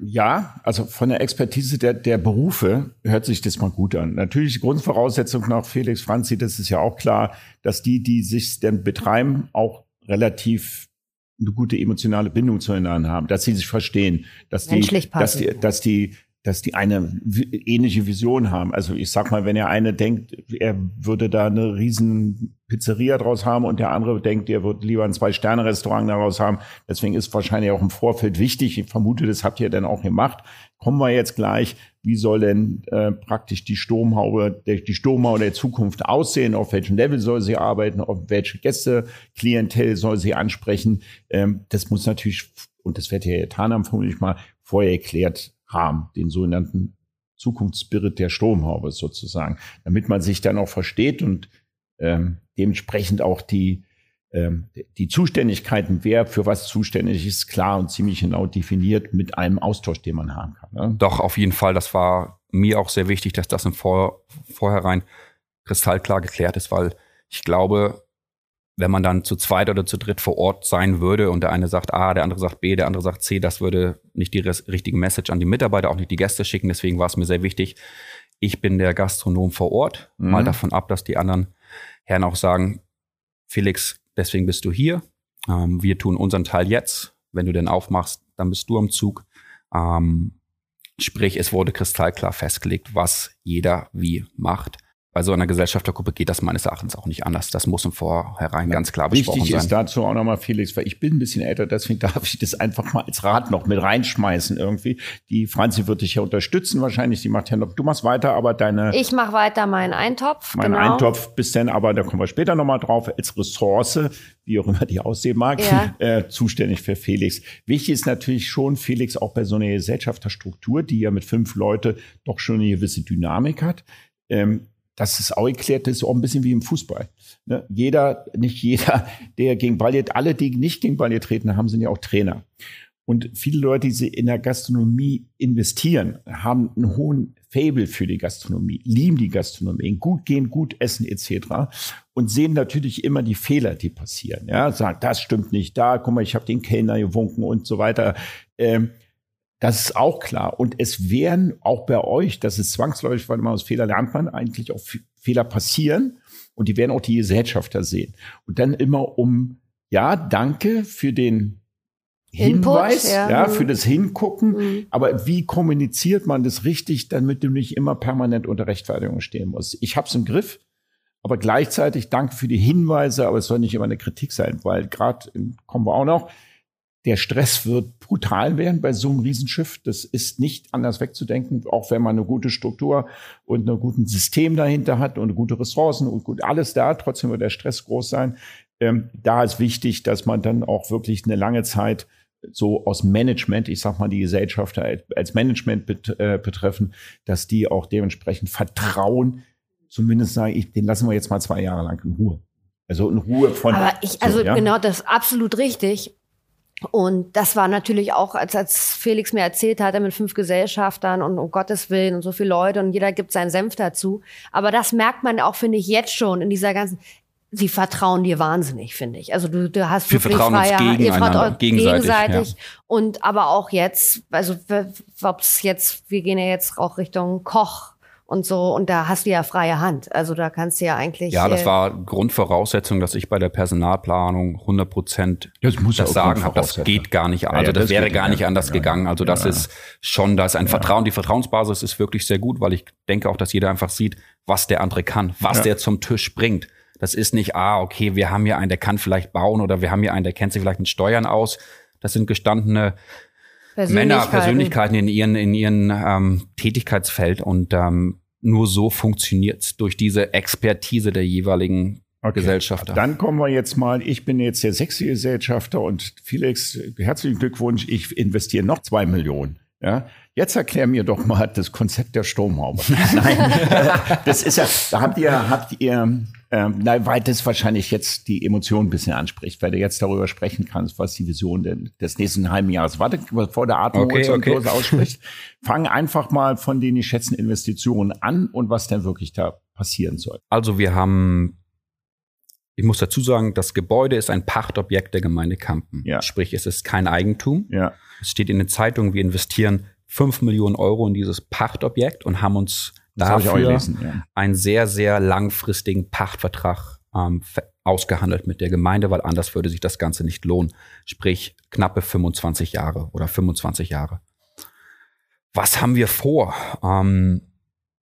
ja, also von der Expertise der, der Berufe hört sich das mal gut an. Natürlich Grundvoraussetzung nach Felix Franzi, das ist ja auch klar, dass die, die sich denn betreiben, auch relativ eine gute emotionale Bindung zueinander haben, dass sie sich verstehen, dass die, dass die, dass die, dass die eine ähnliche Vision haben. Also ich sag mal, wenn er eine denkt, er würde da eine riesen Pizzeria draus haben und der andere denkt, er wird lieber ein Zwei-Sterne-Restaurant daraus haben. Deswegen ist wahrscheinlich auch im Vorfeld wichtig. Ich vermute, das habt ihr dann auch gemacht. Kommen wir jetzt gleich. Wie soll denn äh, praktisch die Sturmhaube, der, die Sturmhaube der Zukunft aussehen? Auf welchem Level soll sie arbeiten? Auf welche Gäste, Klientel soll sie ansprechen? Ähm, das muss natürlich, und das wird Herr Tanam vermutlich mal vorher erklärt haben, den sogenannten Zukunftsspirit der Sturmhaube sozusagen, damit man sich dann auch versteht und ähm, dementsprechend auch die, ähm, die Zuständigkeiten, wer für was zuständig ist, klar und ziemlich genau definiert mit einem Austausch, den man haben kann. Ne? Doch, auf jeden Fall. Das war mir auch sehr wichtig, dass das im Vor Vorherein kristallklar geklärt ist, weil ich glaube, wenn man dann zu zweit oder zu dritt vor Ort sein würde und der eine sagt A, der andere sagt B, der andere sagt C, das würde nicht die richtige Message an die Mitarbeiter, auch nicht die Gäste schicken. Deswegen war es mir sehr wichtig, ich bin der Gastronom vor Ort, mhm. mal davon ab, dass die anderen Herren auch sagen, Felix, deswegen bist du hier. Ähm, wir tun unseren Teil jetzt. Wenn du den aufmachst, dann bist du am Zug. Ähm, sprich, es wurde kristallklar festgelegt, was jeder wie macht bei so einer Gesellschaftergruppe geht das meines Erachtens auch nicht anders. Das muss im Vorhinein ja, ganz klar besprochen wichtig sein. Wichtig ist dazu auch nochmal, Felix, weil ich bin ein bisschen älter, deswegen darf ich das einfach mal als Rat noch mit reinschmeißen irgendwie. Die Franzi wird dich ja unterstützen wahrscheinlich. Die macht ja noch, du machst weiter, aber deine... Ich mache weiter meinen Eintopf, Mein genau. Eintopf bis dann, aber da kommen wir später nochmal drauf, als Ressource, wie auch immer die aussehen mag, ja. äh, zuständig für Felix. Wichtig ist natürlich schon, Felix, auch bei so einer Gesellschafterstruktur, die ja mit fünf Leute doch schon eine gewisse Dynamik hat, ähm, das ist auch erklärt, das ist auch ein bisschen wie im Fußball. Ne? Jeder, nicht jeder, der gegen Ball jetzt, alle, die nicht gegen Ball treten haben, sind ja auch Trainer. Und viele Leute, die in der Gastronomie investieren, haben einen hohen Fable für die Gastronomie, lieben die Gastronomie, gut gehen, gut essen etc. und sehen natürlich immer die Fehler, die passieren. Ja, sagen, das stimmt nicht, da, guck mal, ich habe den Kellner gewunken und so weiter. Ähm, das ist auch klar. Und es werden auch bei euch, das ist zwangsläufig, weil man aus Fehler lernt man, eigentlich auch Fehler passieren. Und die werden auch die Gesellschafter sehen. Und dann immer um, ja, danke für den Hinweis, Input, ja. ja. für das Hingucken. Mhm. Aber wie kommuniziert man das richtig, damit du nicht immer permanent unter Rechtfertigung stehen musst? Ich hab's im Griff, aber gleichzeitig danke für die Hinweise, aber es soll nicht immer eine Kritik sein, weil gerade, kommen wir auch noch, der Stress wird brutal werden bei so einem Riesenschiff. Das ist nicht anders wegzudenken, auch wenn man eine gute Struktur und ein gutes System dahinter hat und gute Ressourcen und gut alles da. Trotzdem wird der Stress groß sein. Ähm, da ist wichtig, dass man dann auch wirklich eine lange Zeit so aus Management, ich sag mal die Gesellschafter als Management bet, äh, betreffen, dass die auch dementsprechend vertrauen, zumindest sage ich, den lassen wir jetzt mal zwei Jahre lang in Ruhe. Also in Ruhe von. Aber ich, also so, ja? genau, das ist absolut richtig. Und das war natürlich auch, als, als Felix mir erzählt hatte, mit fünf Gesellschaftern und um Gottes Willen und so viele Leute und jeder gibt seinen Senf dazu. Aber das merkt man auch, finde ich, jetzt schon in dieser ganzen, sie vertrauen dir wahnsinnig, finde ich. Also du, du hast Wir wirklich vertrauen freie, uns ihr vertraut gegenseitig, gegenseitig ja. und aber auch jetzt, also ob es jetzt, wir gehen ja jetzt auch Richtung Koch und so. Und da hast du ja freie Hand. Also da kannst du ja eigentlich. Ja, das äh, war Grundvoraussetzung, dass ich bei der Personalplanung 100 Prozent das, muss das sagen habe. Das geht gar nicht. Also ja, ja, das, das, wäre gar nicht anders ja, gegangen. Also das ist schon, da ist ein Vertrauen. Die Vertrauensbasis ist wirklich sehr gut, weil ich denke auch, dass jeder einfach sieht, was der andere kann, was der zum Tisch bringt. Das ist nicht, ah, okay, wir haben hier einen, der kann vielleicht bauen oder wir haben hier einen, der kennt sich vielleicht mit Steuern aus. Das sind gestandene Persönlichkeiten. Männer, Persönlichkeiten in ihren, in ihren ähm, Tätigkeitsfeld und ähm, nur so funktioniert's durch diese Expertise der jeweiligen okay. Gesellschafter. Dann kommen wir jetzt mal, ich bin jetzt der sechste Gesellschafter und Felix, herzlichen Glückwunsch, ich investiere noch zwei Millionen. Ja, jetzt erklär mir doch mal das Konzept der Stromhaube. Nein, das ist ja, da habt ihr, habt ihr ähm, na, weil das wahrscheinlich jetzt die Emotionen ein bisschen anspricht, weil du jetzt darüber sprechen kannst, was die Vision denn des nächsten halben Jahres. Warte, bevor der Atmo okay, okay. ausspricht. Fang einfach mal von den geschätzten Investitionen an und was denn wirklich da passieren soll. Also wir haben ich muss dazu sagen, das Gebäude ist ein Pachtobjekt der Gemeinde Kampen. Ja. Sprich, es ist kein Eigentum. Ja. Es steht in den Zeitungen, wir investieren fünf Millionen Euro in dieses Pachtobjekt und haben uns dafür ja. einen sehr, sehr langfristigen Pachtvertrag ähm, ausgehandelt mit der Gemeinde, weil anders würde sich das Ganze nicht lohnen. Sprich, knappe 25 Jahre oder 25 Jahre. Was haben wir vor? Ähm,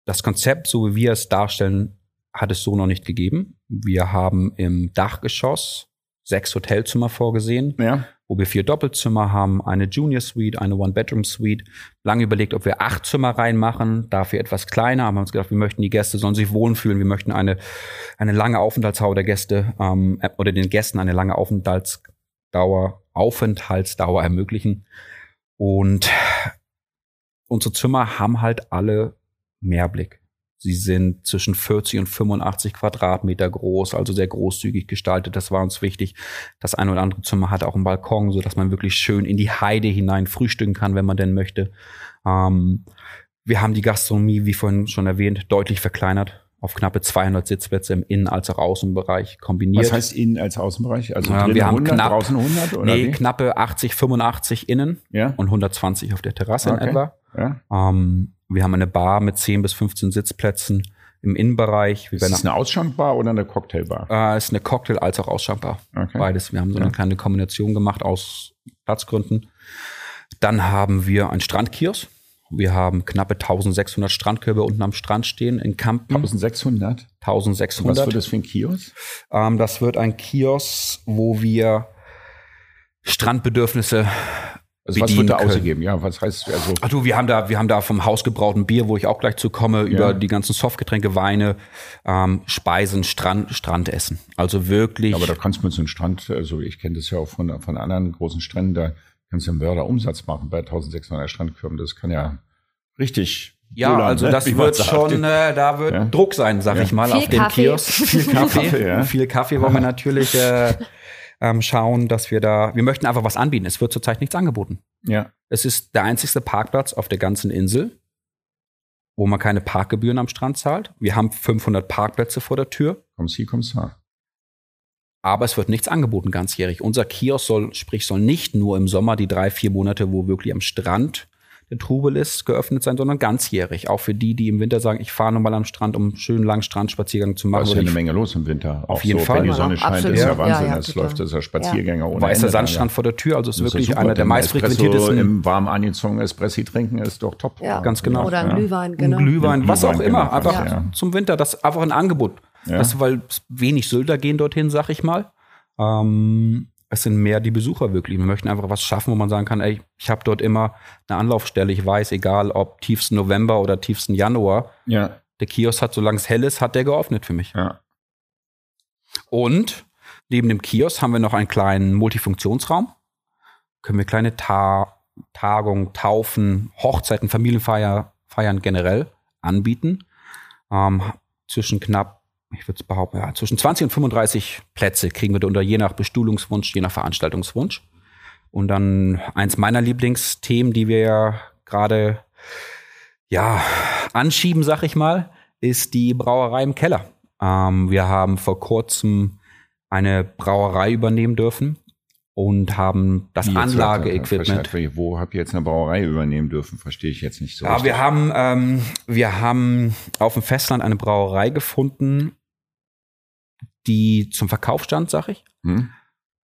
das Konzept, so wie wir es darstellen, hat es so noch nicht gegeben. Wir haben im Dachgeschoss sechs Hotelzimmer vorgesehen, Ja. Wo wir vier Doppelzimmer haben, eine Junior Suite, eine One-Bedroom-Suite. Lange überlegt, ob wir acht Zimmer reinmachen, dafür etwas kleiner, haben uns gedacht, wir möchten die Gäste sollen sich wohlfühlen, wir möchten eine, eine lange Aufenthaltsdauer der Gäste ähm, äh, oder den Gästen eine lange Aufenthaltsdauer, Aufenthaltsdauer ermöglichen. Und unsere Zimmer haben halt alle Mehrblick. Sie sind zwischen 40 und 85 Quadratmeter groß, also sehr großzügig gestaltet. Das war uns wichtig. Das eine oder andere Zimmer hat auch einen Balkon, so dass man wirklich schön in die Heide hinein frühstücken kann, wenn man denn möchte. Ähm, wir haben die Gastronomie, wie vorhin schon erwähnt, deutlich verkleinert auf knappe 200 Sitzplätze im Innen- als auch Außenbereich kombiniert. Was heißt Innen als Außenbereich? Also drinnen wir haben 100, knapp- draußen 100 oder nee, wie? knappe 80, 85 innen Ja, und 120 auf der Terrasse Okay. in etwa. ja. Ähm, wir haben eine Bar mit 10 bis 15 Sitzplätzen im Innenbereich. Ist das eine Ausschankbar oder eine Cocktailbar? äh, ist eine Cocktail- als auch Ausschankbar. Okay. Beides. Wir haben so eine Ja. kleine Kombination gemacht aus Platzgründen. Dann haben wir einen Strandkiosk. Wir haben knappe 1600 Strandkörbe unten am Strand stehen in Kampen. 1600? Was 1600. wird das für ein Kiosk? Ähm, das wird ein Kiosk, wo wir Strandbedürfnisse Also was wird da können. ausgegeben? Ja, was heißt also? Ach du, wir haben da, wir haben da vom hausgebrauten Bier, wo ich auch gleich zu komme, über die ganzen Softgetränke, Weine, ähm, Speisen, Strand, Strandessen. Also wirklich. Aber da kannst du mit so einem Strand, also ich kenne das ja auch von, von anderen großen Stränden, da kannst du einen Mörderumsatz machen bei 1600 Strandkörben. Das kann ja richtig. ja, bullern, also ne? das wird schon, äh, da wird Ja. Druck sein, sag Ja. ich mal, Viel auf dem. Kiosk. Viel Kaffee. Kaffee, ja. Viel Kaffee wollen wir natürlich äh, ähm, schauen, dass wir da, wir möchten einfach was anbieten. Es wird zurzeit nichts angeboten. Ja, Es ist der einzigste Parkplatz auf der ganzen Insel, wo man keine Parkgebühren am Strand zahlt. Wir haben 500 Parkplätze vor der Tür. kommst hier, kommst da. Aber es wird nichts angeboten ganzjährig. Unser Kiosk soll, sprich, soll nicht nur im Sommer die drei, vier Monate, wo wirklich am Strand der Trubel ist, geöffnet sein, sondern ganzjährig. Auch für die, die im Winter sagen, ich fahre nochmal am Strand, um einen schönen langen Strandspaziergang zu Da machen. ist ja eine Menge los im Winter. Auf jeden so, Fall. Wenn die Sonne scheint, Absolut. ist ja Ja, Wahnsinn. ja, Es total. läuft, das ist ja Spaziergänger ohne weißer Ende. Sandstrand vor der Tür, also es ist Das wirklich super. einer der Dann meist Espresso frequentiertesten. Im warm angezogenen Espressi trinken ist doch top. Ja. Ganz genau. Oder ein Ja. Glühwein, Ein genau. Glühwein, was auch Glühwein, immer, genau, einfach ja. zum Winter. Das ist einfach ein Angebot. Ja. Das, weil wenig Sylter gehen dorthin, sag ich mal. Ähm, es sind mehr die Besucher wirklich. Wir möchten einfach was schaffen, wo man sagen kann, ey, ich habe dort immer eine Anlaufstelle. Ich weiß, egal ob tiefsten November oder tiefsten Januar, Ja, der Kiosk hat, solange es hell ist, hat der geöffnet für mich. ja. Und neben dem Kiosk haben wir noch einen kleinen Multifunktionsraum. Können wir kleine Ta Tagungen, Taufen, Hochzeiten, Familienfeiern Feiern generell anbieten. Ähm, zwischen knapp, ich würde es behaupten, ja, zwischen 20 und 35 Plätze kriegen wir da unter, je nach Bestuhlungswunsch, je nach Veranstaltungswunsch. Und dann eins meiner Lieblingsthemen, die wir ja gerade ja, anschieben, sag ich mal, ist die Brauerei im Keller. Ähm, wir haben vor kurzem eine Brauerei übernehmen dürfen und haben das Anlageequipment. Verstehe- Wo habt ihr jetzt eine Brauerei übernehmen dürfen? Verstehe ich jetzt nicht so. Ja, richtig. wir haben, ähm, wir haben auf dem Festland eine Brauerei gefunden, die zum Verkauf stand, sag ich. Hm?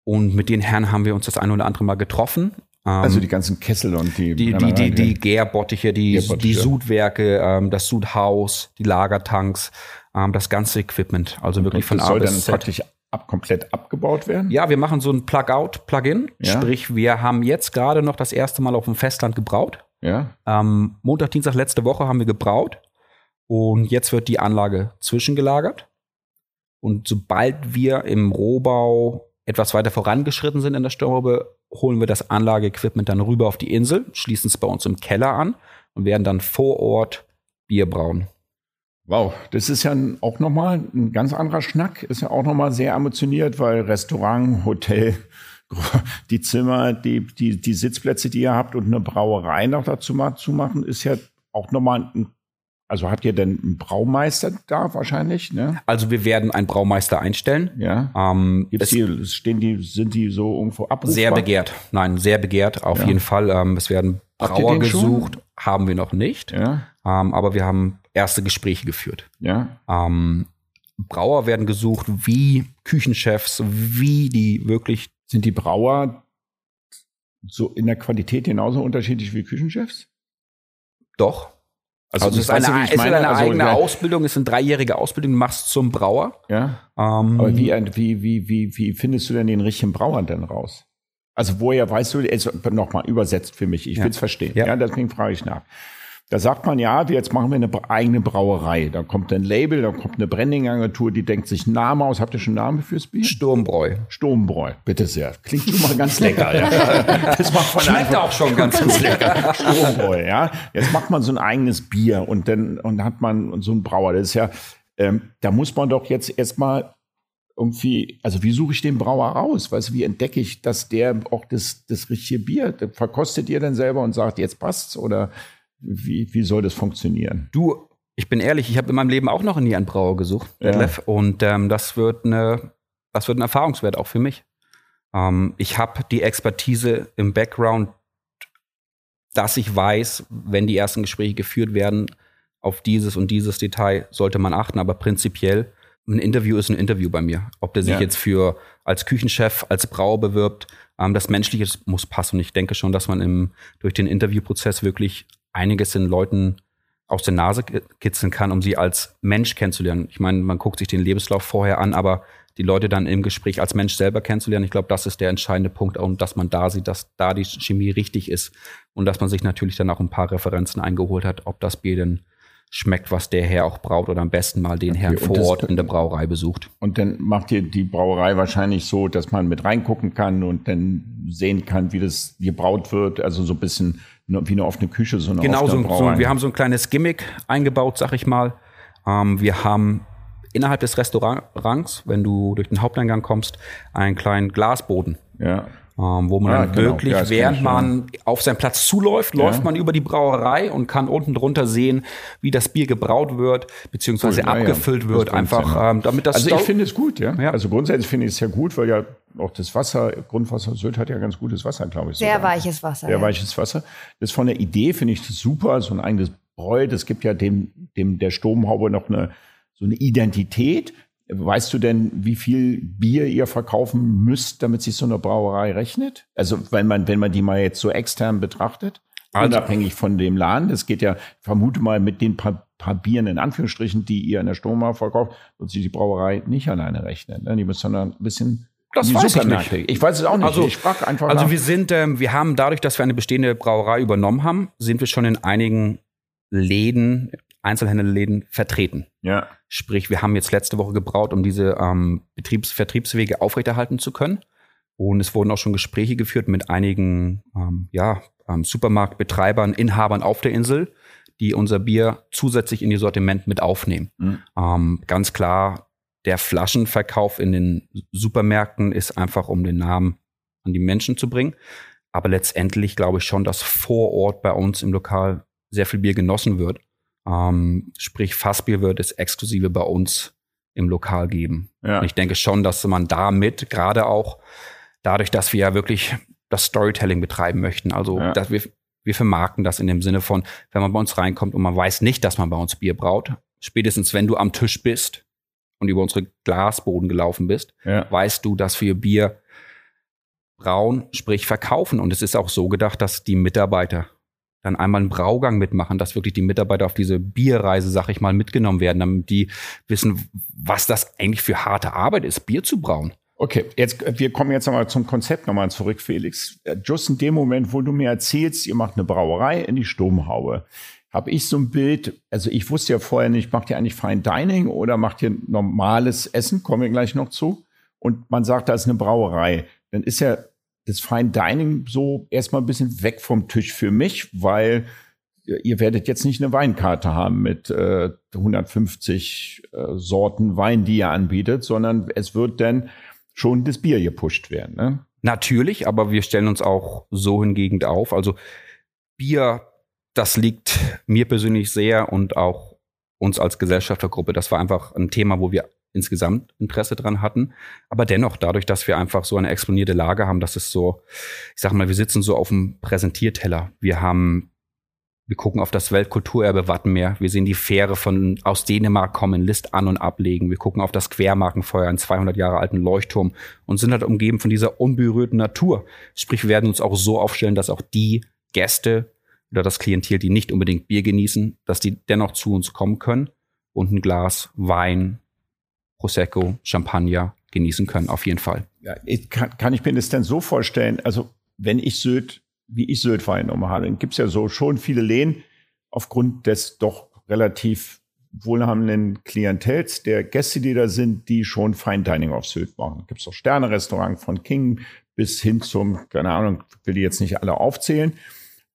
Und mit den Herren haben wir uns das ein oder andere Mal getroffen. Ähm, Also die ganzen Kessel und die die, die, die, die Gärbottiche, die, Gärbottiche. die Sudwerke, ähm, das Sudhaus, die Lagertanks, ähm, das ganze Equipment. Also wirklich von A soll dann bis praktisch ab, komplett abgebaut werden? Ja, wir machen so ein Plug-out, Plug-in. Ja. Sprich, wir haben jetzt gerade noch das erste Mal auf dem Festland gebraut. Ja. Ähm, Montag, Dienstag letzte Woche haben wir gebraut und jetzt wird die Anlage zwischengelagert. Und sobald wir im Rohbau etwas weiter vorangeschritten sind in der Störbe, holen wir das Anlageequipment dann rüber auf die Insel, schließen es bei uns im Keller an und werden dann vor Ort Bier brauen. Wow, das ist ja auch nochmal ein ganz anderer Schnack. Ist ja auch nochmal sehr ambitioniert, weil Restaurant, Hotel, die Zimmer, die, die, die Sitzplätze, die ihr habt und eine Brauerei noch dazu zu machen, ist ja auch nochmal ein, also habt ihr denn einen Braumeister da wahrscheinlich, ne? Also wir werden einen Braumeister einstellen. Ja. Ähm, es- die, stehen die, sind die so irgendwo abrufbar? Sehr begehrt. Nein, sehr begehrt, auf Ja. jeden Fall. Ähm, es werden Brauer den schon? gesucht, haben wir noch nicht. Ja, Ähm, aber wir haben erste Gespräche geführt. ja. Ähm, Brauer werden gesucht, wie Küchenchefs, wie die wirklich. Sind die Brauer so in der Qualität genauso unterschiedlich wie Küchenchefs? Doch. Also, also es ist eine, du, ist eine also, eigene ja. Ausbildung, es ist eine dreijährige Ausbildung, du machst zum Brauer. Ja. Ähm, Aber wie, wie, wie, wie, wie findest du denn den richtigen Brauer denn raus? Also woher weißt du, also nochmal übersetzt für mich, ich ja. will es verstehen. Ja. ja, deswegen frage ich nach. Da sagt man, ja, jetzt machen wir eine eigene Brauerei. Da kommt ein Label, da kommt eine Branding-Agentur, die denkt sich einen Namen aus. Habt ihr schon einen Namen fürs Bier? Sturmbräu. Sturmbräu, bitte sehr. Klingt schon mal ganz lecker. ja. Das macht man Schmeckt auch schon ganz, ganz lecker. Sturmbräu, ja. Jetzt macht man so ein eigenes Bier und dann und hat man so einen Brauer. Das ist ja, ähm, da muss man doch jetzt erstmal irgendwie, also wie suche ich den Brauer raus? Weißt du, wie entdecke ich, dass der auch das, das richtige Bier verkostet ihr denn selber und sagt, jetzt passt's oder wie, wie soll das funktionieren? Du, ich bin ehrlich, ich habe in meinem Leben auch noch nie einen Brauer gesucht, ja. und ähm, das wird eine, das wird ein Erfahrungswert auch für mich. Ähm, ich habe die Expertise im Background, dass ich weiß, wenn die ersten Gespräche geführt werden, auf dieses und dieses Detail sollte man achten, aber prinzipiell ein Interview ist ein Interview bei mir. Ob der sich ja. jetzt für als Küchenchef, als Brauer bewirbt, ähm, das Menschliche muss passen. Und ich denke schon, dass man im, durch den Interviewprozess wirklich einiges den Leuten aus der Nase kitzeln kann, um sie als Mensch kennenzulernen. Ich meine, man guckt sich den Lebenslauf vorher an, aber die Leute dann im Gespräch als Mensch selber kennenzulernen, ich glaube, das ist der entscheidende Punkt und dass man da sieht, dass da die Chemie richtig ist und dass man sich natürlich dann auch ein paar Referenzen eingeholt hat, ob das Bier denn schmeckt, was der Herr auch braut oder am besten mal den okay, Herrn vor Ort in der Brauerei besucht. Und dann macht ihr die Brauerei wahrscheinlich so, dass man mit reingucken kann und dann sehen kann, wie das gebraut wird, also so ein bisschen wie eine offene Küche, so eine genau, offene so, so, wir haben so ein kleines Gimmick eingebaut, sag ich mal. Ähm, wir haben innerhalb des Restaurants, wenn du durch den Haupteingang kommst, einen kleinen Glasboden. Ja ähm, wo man ja, dann genau. wirklich, ja, während man auf seinen Platz zuläuft, ja. läuft man über die Brauerei und kann unten drunter sehen, wie das Bier gebraut wird, beziehungsweise cool. abgefüllt wird, einfach ähm, damit das. Also ich finde es gut, ja. Also grundsätzlich finde ich es ja gut, weil ja auch das Wasser, Grundwasser Sylt hat ja ganz gutes Wasser, glaube ich. Sehr sogar. weiches Wasser. Sehr weiches Wasser. Das von der Idee finde ich das super, so ein eigenes Bräu. Das gibt ja dem, dem der Sturmhaube noch eine so eine Identität. Weißt du denn, wie viel Bier ihr verkaufen müsst, damit sich so eine Brauerei rechnet? Also wenn man, wenn man die mal jetzt so extern betrachtet, also, unabhängig von dem Laden. Es geht ja, vermute mal, mit den paar, paar Bieren in Anführungsstrichen, die ihr in der Sturmau verkauft, wird sich die Brauerei nicht alleine rechnen. Ne? Die müssen dann ein bisschen das weiß ich nicht. Ich weiß es auch nicht. Also, ich frage einfach Also nach. wir sind, ähm, wir haben dadurch, dass wir eine bestehende Brauerei übernommen haben, sind wir schon in einigen Läden, Einzelhändlerläden vertreten. Ja. Sprich, wir haben jetzt letzte Woche gebraut, um diese ähm, Betriebs Vertriebswege aufrechterhalten zu können. Und es wurden auch schon Gespräche geführt mit einigen ähm, ja, ähm, Supermarktbetreibern, Inhabern auf der Insel, die unser Bier zusätzlich in ihr Sortiment mit aufnehmen. Mhm. Ähm, ganz klar, der Flaschenverkauf in den Supermärkten ist einfach, um den Namen an die Menschen zu bringen. Aber letztendlich glaube ich schon, dass vor Ort bei uns im Lokal sehr viel Bier genossen wird. Ähm, sprich, Fassbier wird es exklusive bei uns im Lokal geben. Ja. Und ich denke schon, dass man damit gerade auch dadurch, dass wir ja wirklich das Storytelling betreiben möchten, also ja. dass wir, wir vermarkten das in dem Sinne von, wenn man bei uns reinkommt und man weiß nicht, dass man bei uns Bier braut, spätestens wenn du am Tisch bist und über unsere Glasboden gelaufen bist, ja. weißt du, dass wir Bier brauen, sprich verkaufen. Und es ist auch so gedacht, dass die Mitarbeiter dann einmal einen Braugang mitmachen, dass wirklich die Mitarbeiter auf diese Bierreise, sag ich mal, mitgenommen werden, damit die wissen, was das eigentlich für harte Arbeit ist, Bier zu brauen. Okay, jetzt, wir kommen jetzt nochmal zum Konzept nochmal zurück, Felix. Just in dem Moment, wo du mir erzählst, ihr macht eine Brauerei in die Sturmhaube, habe ich so ein Bild, also ich wusste ja vorher nicht, macht ihr eigentlich Fine Dining oder macht ihr normales Essen, kommen wir gleich noch zu. Und man sagt, da ist eine Brauerei. Dann ist ja das Fine Dining so erstmal ein bisschen weg vom Tisch für mich, weil ihr werdet jetzt nicht eine Weinkarte haben mit äh, 150 äh, Sorten Wein, die ihr anbietet, sondern es wird dann schon das Bier gepusht werden. Ne? Natürlich, aber wir stellen uns auch so hingegen auf. Also Bier, das liegt mir persönlich sehr und auch uns als Gesellschaftergruppe. Das war einfach ein Thema, wo wir insgesamt Interesse dran hatten. Aber dennoch, dadurch, dass wir einfach so eine exponierte Lage haben, dass es so, ich sag mal, wir sitzen so auf dem Präsentierteller. Wir haben, wir gucken auf das Weltkulturerbe Wattenmeer. Wir sehen die Fähre von, aus Dänemark kommen, List an- und ablegen. Wir gucken auf das Quermarkenfeuer, einen 200 Jahre alten Leuchtturm und sind halt umgeben von dieser unberührten Natur. Sprich, wir werden uns auch so aufstellen, dass auch die Gäste oder das Klientel, die nicht unbedingt Bier genießen, dass die dennoch zu uns kommen können und ein Glas Wein, Prosecco, Champagner genießen können, auf jeden Fall. Ja, ich kann, kann ich mir das denn so vorstellen? Also, wenn ich Sylt, wie ich Sylt wahrgenommen habe, dann gibt es ja so schon viele Lehen aufgrund des doch relativ wohlhabenden Klientels der Gäste, die da sind, die schon Fine Dining auf Sylt machen. Gibt es auch Sterne-Restaurant von King bis hin zum, keine Ahnung, will die jetzt nicht alle aufzählen.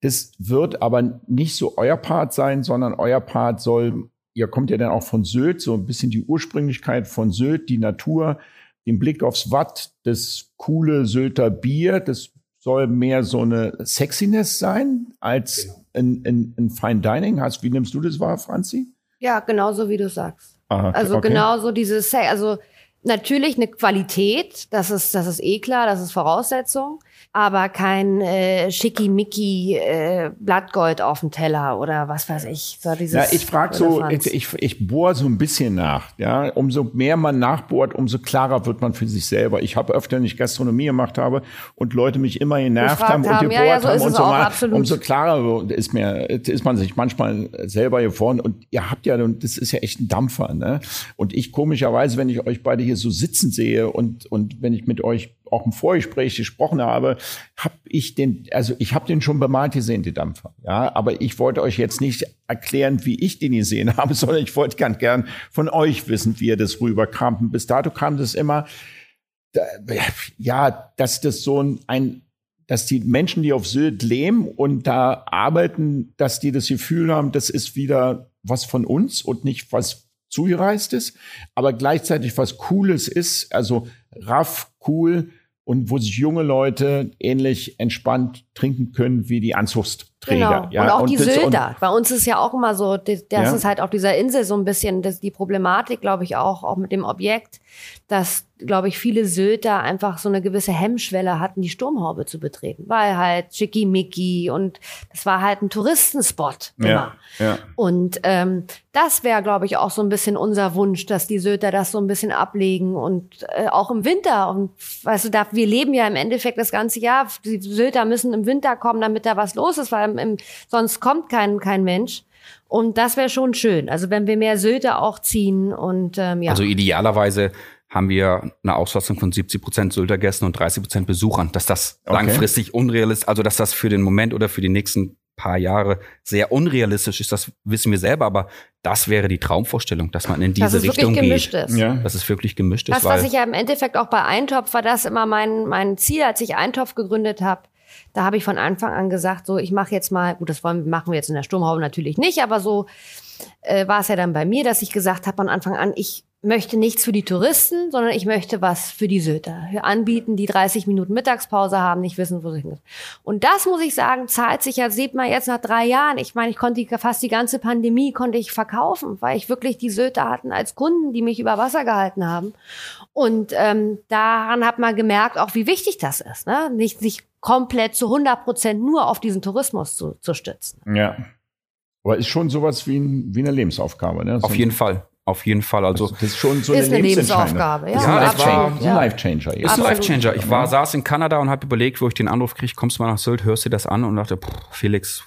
Das wird aber nicht so euer Part sein, sondern euer Part soll, ihr kommt ja dann auch von Sylt, so ein bisschen die Ursprünglichkeit von Sylt, die Natur, den Blick aufs Watt, das coole Sylter Bier, das soll mehr so eine Sexiness sein als genau. ein, ein, ein Fine Dining. Hast, wie nimmst du das wahr, Franzi? Ja, genauso wie du sagst. Aha, also okay. genauso dieses, also natürlich eine Qualität, das ist, das ist eh klar, das ist Voraussetzung aber kein äh, schickimicki äh, Blattgold auf dem Teller oder was weiß ich. So dieses ja, ich frage so, ich, ich, ich bohre so ein bisschen nach. Ja, umso mehr man nachbohrt, umso klarer wird man für sich selber. Ich habe öfter nicht Gastronomie gemacht habe und Leute mich immer genervt haben, haben und gebohrt ja, ja, so haben und so mal, umso klarer ist mir ist man sich manchmal selber hier vorne und ihr habt ja und das ist ja echt ein Dampfer, ne? Und ich komischerweise, wenn ich euch beide hier so sitzen sehe und und wenn ich mit euch auch im Vorgespräch gesprochen habe, habe ich den, also ich habe den schon bemalt gesehen, die Dampfer. Ja, aber ich wollte euch jetzt nicht erklären, wie ich den gesehen habe, sondern ich wollte ganz gern von euch wissen, wie ihr das rüberkam. Und bis dato kam das immer, ja, dass das so ein, ein dass die Menschen, die auf Sylt leben und da arbeiten, dass die das Gefühl haben, das ist wieder was von uns und nicht was zugereistes, aber gleichzeitig was Cooles ist, also raff, cool, und wo sich junge Leute ähnlich entspannt trinken können wie die Anzugsträger. Genau. Ja, und auch und die Sylter. Bei uns ist ja auch immer so, das, ja. ist halt auf dieser Insel so ein bisschen das, die Problematik, glaube ich, auch, auch mit dem Objekt, dass, glaube ich, viele Sylter einfach so eine gewisse Hemmschwelle hatten, die Sturmhaube zu betreten. Weil halt Schickimicki und das war halt ein Touristenspot immer. Ja, ja. Und ähm, das wäre, glaube ich, auch so ein bisschen unser Wunsch, dass die Sylter das so ein bisschen ablegen und äh, auch im Winter. Und weißt du, da, wir leben ja im Endeffekt das ganze Jahr. Die Sylter müssen im Winter kommen, damit da was los ist, weil im, im, sonst kommt kein, kein Mensch. Und das wäre schon schön. Also wenn wir mehr Sylte auch ziehen und ähm, ja. Also idealerweise haben wir eine Auslastung von 70 Prozent Sylter-Gästen und 30 Prozent Besuchern. Dass das okay. langfristig unrealistisch, also dass das für den Moment oder für die nächsten paar Jahre sehr unrealistisch ist, das wissen wir selber, aber das wäre die Traumvorstellung, dass man in diese Richtung geht. Ist. Ja. Dass es wirklich gemischt ist. Das, was ich ja im Endeffekt auch bei Eintopf war, das immer mein, mein Ziel, als ich Eintopf gegründet habe. Da habe ich von Anfang an gesagt, so ich mache jetzt mal, gut, das wollen, machen wir jetzt in der Sturmhaube natürlich nicht, aber so äh, war es ja dann bei mir, dass ich gesagt habe von Anfang an, ich möchte nichts für die Touristen, sondern ich möchte was für die Söder. Anbieten, die 30 Minuten Mittagspause haben, nicht wissen, wo sie hin. Und das muss ich sagen, zahlt sich ja, sieht man jetzt nach drei Jahren. Ich meine, ich konnte die, fast die ganze Pandemie konnte ich verkaufen, weil ich wirklich die Söder hatten als Kunden, die mich über Wasser gehalten haben. Und ähm, daran hat man gemerkt, auch wie wichtig das ist, ne? nicht sich komplett zu 100 Prozent nur auf diesen Tourismus zu, zu stützen. Ja. Aber ist schon sowas wie, ein, wie eine Lebensaufgabe. Ne? So auf jeden Fall. Auf jeden Fall. Also das ist schon so ist eine, eine Lebensaufgabe. Ja, ja das war ein Life-Changer. Ist ein Life-Changer. Ich war, saß in Kanada und habe überlegt, wo ich den Anruf kriege, kommst du mal nach Sylt, hörst dir das an und dachte, pff, Felix,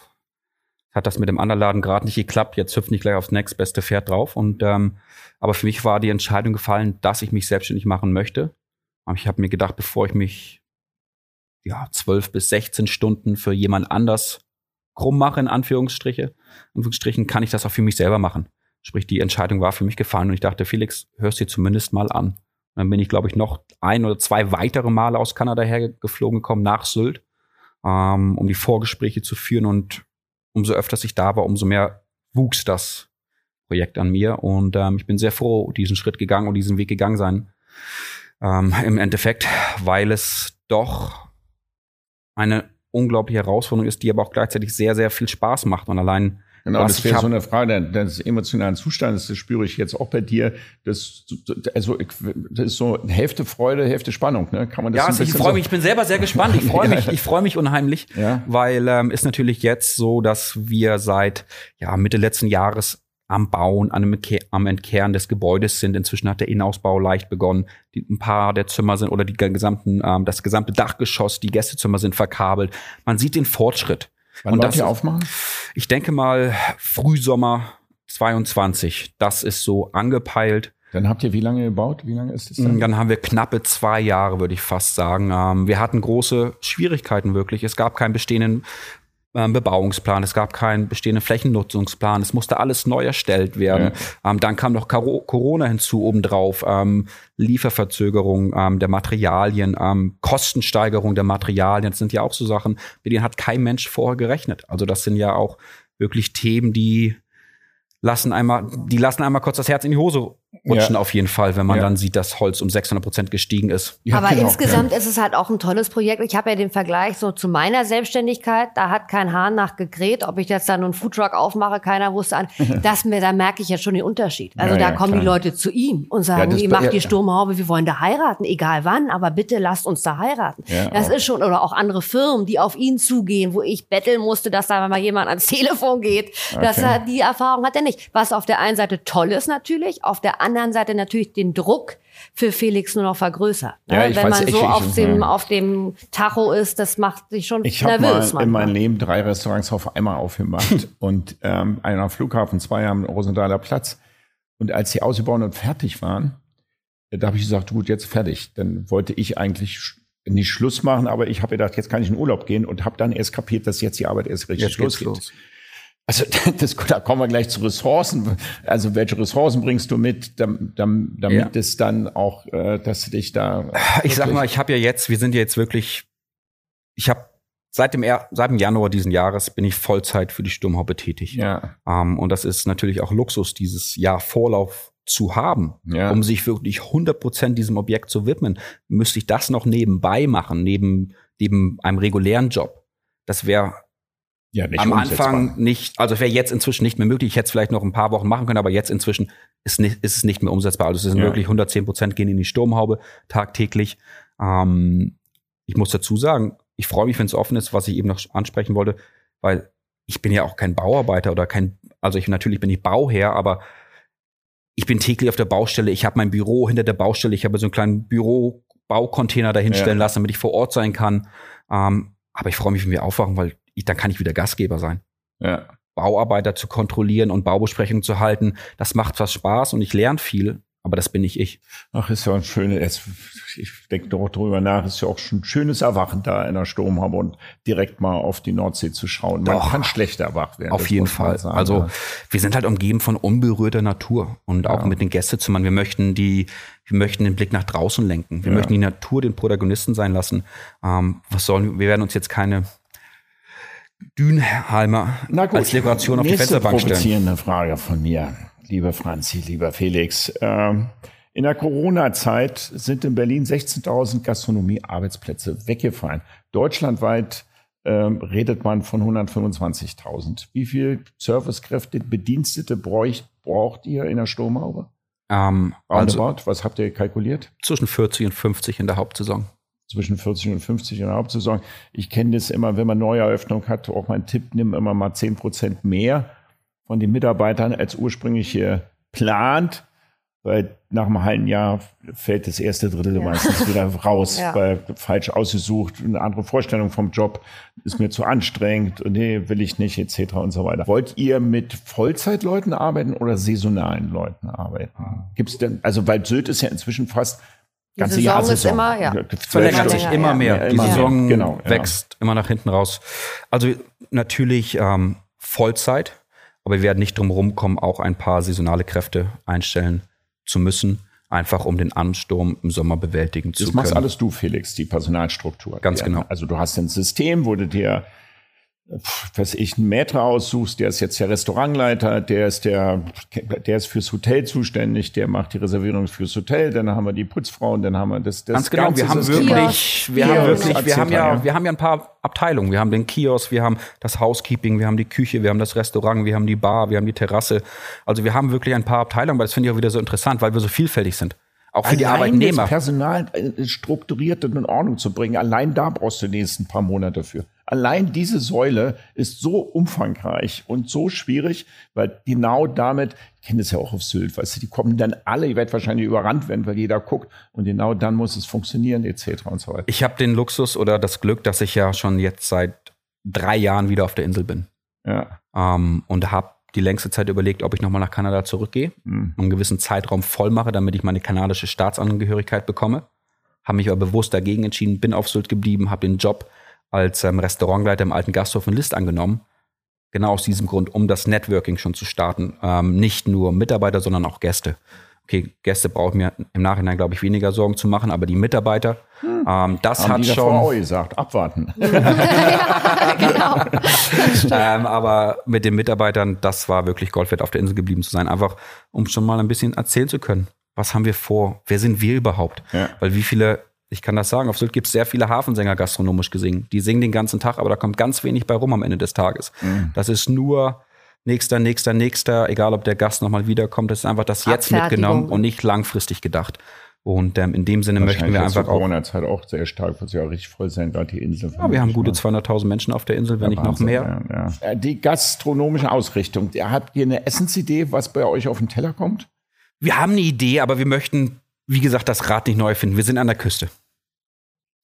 hat das mit dem anderen Laden gerade nicht geklappt, jetzt hüpft nicht gleich aufs nächstbeste Pferd drauf. Und ähm, aber für mich war die Entscheidung gefallen, dass ich mich selbstständig machen möchte. Aber ich habe mir gedacht, bevor ich mich ja zwölf bis 16 Stunden für jemand anders krumm mache, in Anführungsstriche, Anführungsstrichen, kann ich das auch für mich selber machen. Sprich, die Entscheidung war für mich gefallen und ich dachte, Felix, hörst dir zumindest mal an. Und dann bin ich, glaube ich, noch ein oder zwei weitere Male aus Kanada hergeflogen gekommen nach Sylt, ähm, um die Vorgespräche zu führen. Und umso öfter ich da war, umso mehr wuchs das Projekt an mir. Und ähm, ich bin sehr froh, diesen Schritt gegangen und diesen Weg gegangen sein. Ähm, Im Endeffekt, weil es doch eine unglaubliche Herausforderung ist, die aber auch gleichzeitig sehr, sehr viel Spaß macht. Und allein Genau, Was das wäre so eine Frage des emotionalen Zustandes, das spüre ich jetzt auch bei dir. Das, also, das ist so Hälfte Freude, Hälfte Spannung, ne? Kann man das Ja, also ich freue mich, ich bin selber sehr gespannt. Ich freue mich, ich freue mich unheimlich, ja. weil ähm, ist natürlich jetzt so, dass wir seit ja, Mitte letzten Jahres am Bauen, an einem, am Entkehren des Gebäudes sind. Inzwischen hat der Innenausbau leicht begonnen. Die, ein paar der Zimmer sind oder die gesamten, ähm, das gesamte Dachgeschoss, die Gästezimmer sind verkabelt. Man sieht den Fortschritt. Wann Und wollt das ihr aufmachen? Ich denke mal Frühsommer 22. Das ist so angepeilt. Dann habt ihr wie lange gebaut? Wie lange ist es dann? Dann haben wir knappe zwei Jahre, würde ich fast sagen. Ähm, wir hatten große Schwierigkeiten wirklich. Es gab keinen bestehenden ähm, Bebauungsplan, es gab keinen bestehenden Flächennutzungsplan, es musste alles neu erstellt werden. Ähm, dann kam noch Caro Corona hinzu obendrauf, ähm, Lieferverzögerung ähm, der Materialien, ähm, Kostensteigerung der Materialien, das sind ja auch so Sachen, mit denen hat kein Mensch vorher gerechnet. Also das sind ja auch wirklich Themen, die lassen einmal, die lassen einmal kurz das Herz in die Hose rutschen Ja. auf jeden Fall, wenn man Ja. dann sieht, dass Holz um 600 Prozent gestiegen ist. Ja, Aber genau, insgesamt ist es halt auch ein tolles Projekt. Ich habe ja den Vergleich so zu meiner Selbstständigkeit. Da hat kein Hahn nach gegräht. Ob ich jetzt da nur einen Foodtruck aufmache, keiner wusste an. Das mir, da merke ich ja schon den Unterschied. Also Ja, da ja, kommen die klar. Leute zu ihm und sagen, ihr macht ja, die. Sturmhaube, wir wollen da heiraten, egal wann, aber bitte lasst uns da heiraten. Ja, das auch. ist schon, oder auch andere Firmen, die auf ihn zugehen, wo ich betteln musste, dass da mal jemand ans Telefon geht. Okay. hat, die Erfahrung hat er nicht. Was auf der einen Seite toll ist natürlich, auf der anderen Seite natürlich den Druck für Felix nur noch vergrößert. Ja, Ne? ich Wenn weiß, man ich- so ich- auf, dem, ja. auf dem Tacho ist, das macht sich schon Ich habe mal nervös in meinem Leben drei Restaurants auf einmal aufgemacht und ähm, einer am Flughafen, zwei am Rosenthaler Platz. Und als die ausgebaut und fertig waren, äh, da habe ich gesagt, gut, jetzt fertig. Dann wollte ich eigentlich nicht Schluss machen, aber ich habe gedacht, jetzt kann ich in Urlaub gehen und habe dann erst kapiert, dass jetzt die Arbeit erst richtig Jetzt geht's losgeht. los. Also das, da kommen wir gleich zu Ressourcen. Also welche Ressourcen bringst du mit, dam- dam- damit Ja. es dann auch, äh, dass du dich da. Ich sag mal, ich habe ja jetzt, wir sind ja jetzt wirklich, ich habe seit dem, seit dem Januar diesen Jahres bin ich Vollzeit für die Sturmhaube tätig. Ja, Ähm, und das ist natürlich auch Luxus, dieses Jahr Vorlauf zu haben. ja. Um sich wirklich 100 Prozent diesem Objekt zu widmen, müsste ich das noch nebenbei machen, neben, neben einem regulären Job. Das wäre ja, nicht am. Anfang nicht, also wäre jetzt inzwischen nicht mehr möglich. Ich hätte es vielleicht noch ein paar Wochen machen können, aber jetzt inzwischen ist, nicht, ist es nicht mehr umsetzbar. Also es sind Ja. wirklich 110 Prozent gehen in die Sturmhaube tagtäglich. Ähm, ich muss dazu sagen, ich freue mich, wenn es offen ist, was ich eben noch ansprechen wollte, weil ich bin ja auch kein Bauarbeiter oder kein, also ich natürlich bin ich Bauherr, aber ich bin täglich auf der Baustelle. Ich habe mein Büro hinter der Baustelle. Ich habe so einen kleinen Büro-Baucontainer dahinstellen Ja. lassen, damit ich vor Ort sein kann. Ähm, aber ich freue mich, wenn wir aufwachen, weil ich, dann kann ich wieder Gastgeber sein. Ja. Bauarbeiter zu kontrollieren und Baubesprechungen zu halten, das macht was Spaß und ich lerne viel, aber das bin nicht ich. Ach, ist ja ein schönes, ich denke doch drüber nach, ist ja auch schon ein schönes Erwachen da in der Sturmhaube und direkt mal auf die Nordsee zu schauen. Man Doch. kann schlechter erwacht werden. Auf jeden Fall. sagen, also ja. wir sind halt umgeben von unberührter Natur und auch Ja. mit den Gästezimmern. Wir möchten die, wir möchten den Blick nach draußen lenken. Wir Ja. möchten die Natur den Protagonisten sein lassen. Ähm, was sollen, wir werden uns jetzt keine Dünheimer Na gut, als Dekoration auf die Fensterbank stellen. provozierende Frage von mir, liebe Franzi, lieber Felix. Ähm, in der Corona-Zeit sind in Berlin 16.000 Gastronomie-Arbeitsplätze weggefallen. Deutschlandweit ähm, redet man von 125.000. Wie viel Servicekräfte, Bedienstete bräucht, braucht ihr in der Sturmhaube? Ähm, also was habt ihr kalkuliert? zwischen 40 und 50 in der Hauptsaison. Zwischen 40 und 50 in der Hauptsaison. Ich kenne das immer, wenn man Neueröffnung hat, auch mein Tipp, nimm immer mal 10 Prozent mehr von den Mitarbeitern als ursprünglich hier plant, weil nach einem halben Jahr fällt das erste Drittel Ja. meistens wieder raus, Ja. weil falsch ausgesucht, eine andere Vorstellung vom Job ist mir zu anstrengend und nee, will ich nicht, etc. und so weiter. Wollt ihr mit Vollzeitleuten arbeiten oder saisonalen Leuten arbeiten? Gibt's denn, also weil Sylt ist ja inzwischen fast Die ganze Saison Jahr ist immer, ja. Verlängert sich immer ja. mehr. Ja, Die immer mehr. Saison Genau, ja. wächst immer nach hinten raus. Also natürlich ähm, Vollzeit, aber wir werden nicht drum rumkommen, auch ein paar saisonale Kräfte einstellen zu müssen, einfach um den Ansturm im Sommer bewältigen zu Das können. machst alles du, Felix, die Personalstruktur. Ganz Ja. genau. Also du hast ein System, wo du dir, was ich, einen Maitre aussuchst, der ist jetzt der Restaurantleiter, der ist der, der ist fürs Hotel zuständig, der macht die Reservierung fürs Hotel, dann haben wir die Putzfrauen, dann haben wir das, das Ganz genau, wir haben wirklich, wir haben wirklich, wir haben ja, wir haben ja ein paar Abteilungen. Wir haben den Kiosk, wir haben das Housekeeping, wir haben die Küche, wir haben das Restaurant, wir haben die Bar, wir haben die Terrasse. Also wir haben wirklich ein paar Abteilungen, weil das finde ich auch wieder so interessant, weil wir so vielfältig sind. Auch für die Allein Arbeitnehmer. das Personal äh, strukturiert und in Ordnung zu bringen, allein da brauchst du die nächsten paar Monate für. Allein diese Säule ist so umfangreich und so schwierig, weil genau damit, ich kenne das ja auch auf Sylt, weißt du, die kommen dann alle, ihr werdet wahrscheinlich überrannt werden, weil jeder guckt und genau dann muss es funktionieren, etc. und so weiter. Ich habe den Luxus oder das Glück, dass ich ja schon jetzt seit drei Jahren wieder auf der Insel bin. Ja. Ähm, und habe die längste Zeit überlegt, ob ich nochmal nach Kanada zurückgehe, Mhm. einen gewissen Zeitraum voll mache, damit ich meine kanadische Staatsangehörigkeit bekomme. Habe mich aber bewusst dagegen entschieden, bin auf Sylt geblieben, habe den Job als ähm, Restaurantleiter im alten Gasthof in List angenommen. Genau aus diesem Grund, um das Networking schon zu starten. Ähm, nicht nur Mitarbeiter, sondern auch Gäste. Okay, Gäste brauchen mir im Nachhinein, glaube ich, weniger Sorgen zu machen, aber die Mitarbeiter, ähm, das Haben hat die schon. auch gesagt, abwarten. genau. ähm, aber mit den Mitarbeitern, das war wirklich Gold wert, auf der Insel geblieben zu sein. Einfach, um schon mal ein bisschen erzählen zu können. Was haben wir vor? Wer sind wir überhaupt? Ja. Weil wie viele, ich kann das sagen, auf Sylt gibt es sehr viele Hafensänger gastronomisch gesehen. Die singen den ganzen Tag, aber da kommt ganz wenig bei rum am Ende des Tages. Mhm. Das ist nur nächster, nächster, nächster, egal ob der Gast nochmal wiederkommt. Das ist einfach das jetzt mitgenommen und nicht langfristig gedacht. Und ähm, in dem Sinne möchten wir einfach auch. Corona-Zeit auch sehr stark, wird ja auch richtig voll sein, gerade die Insel. Ja, wir haben gute zwei 200.000 Menschen auf der Insel, wenn nicht noch mehr. Ja, ja. Äh, Die gastronomische Ausrichtung. Habt ihr eine Essensidee, was bei euch auf den Teller kommt? Wir haben eine Idee, aber wir möchten, wie gesagt, das Rad nicht neu finden. Wir sind an der Küste.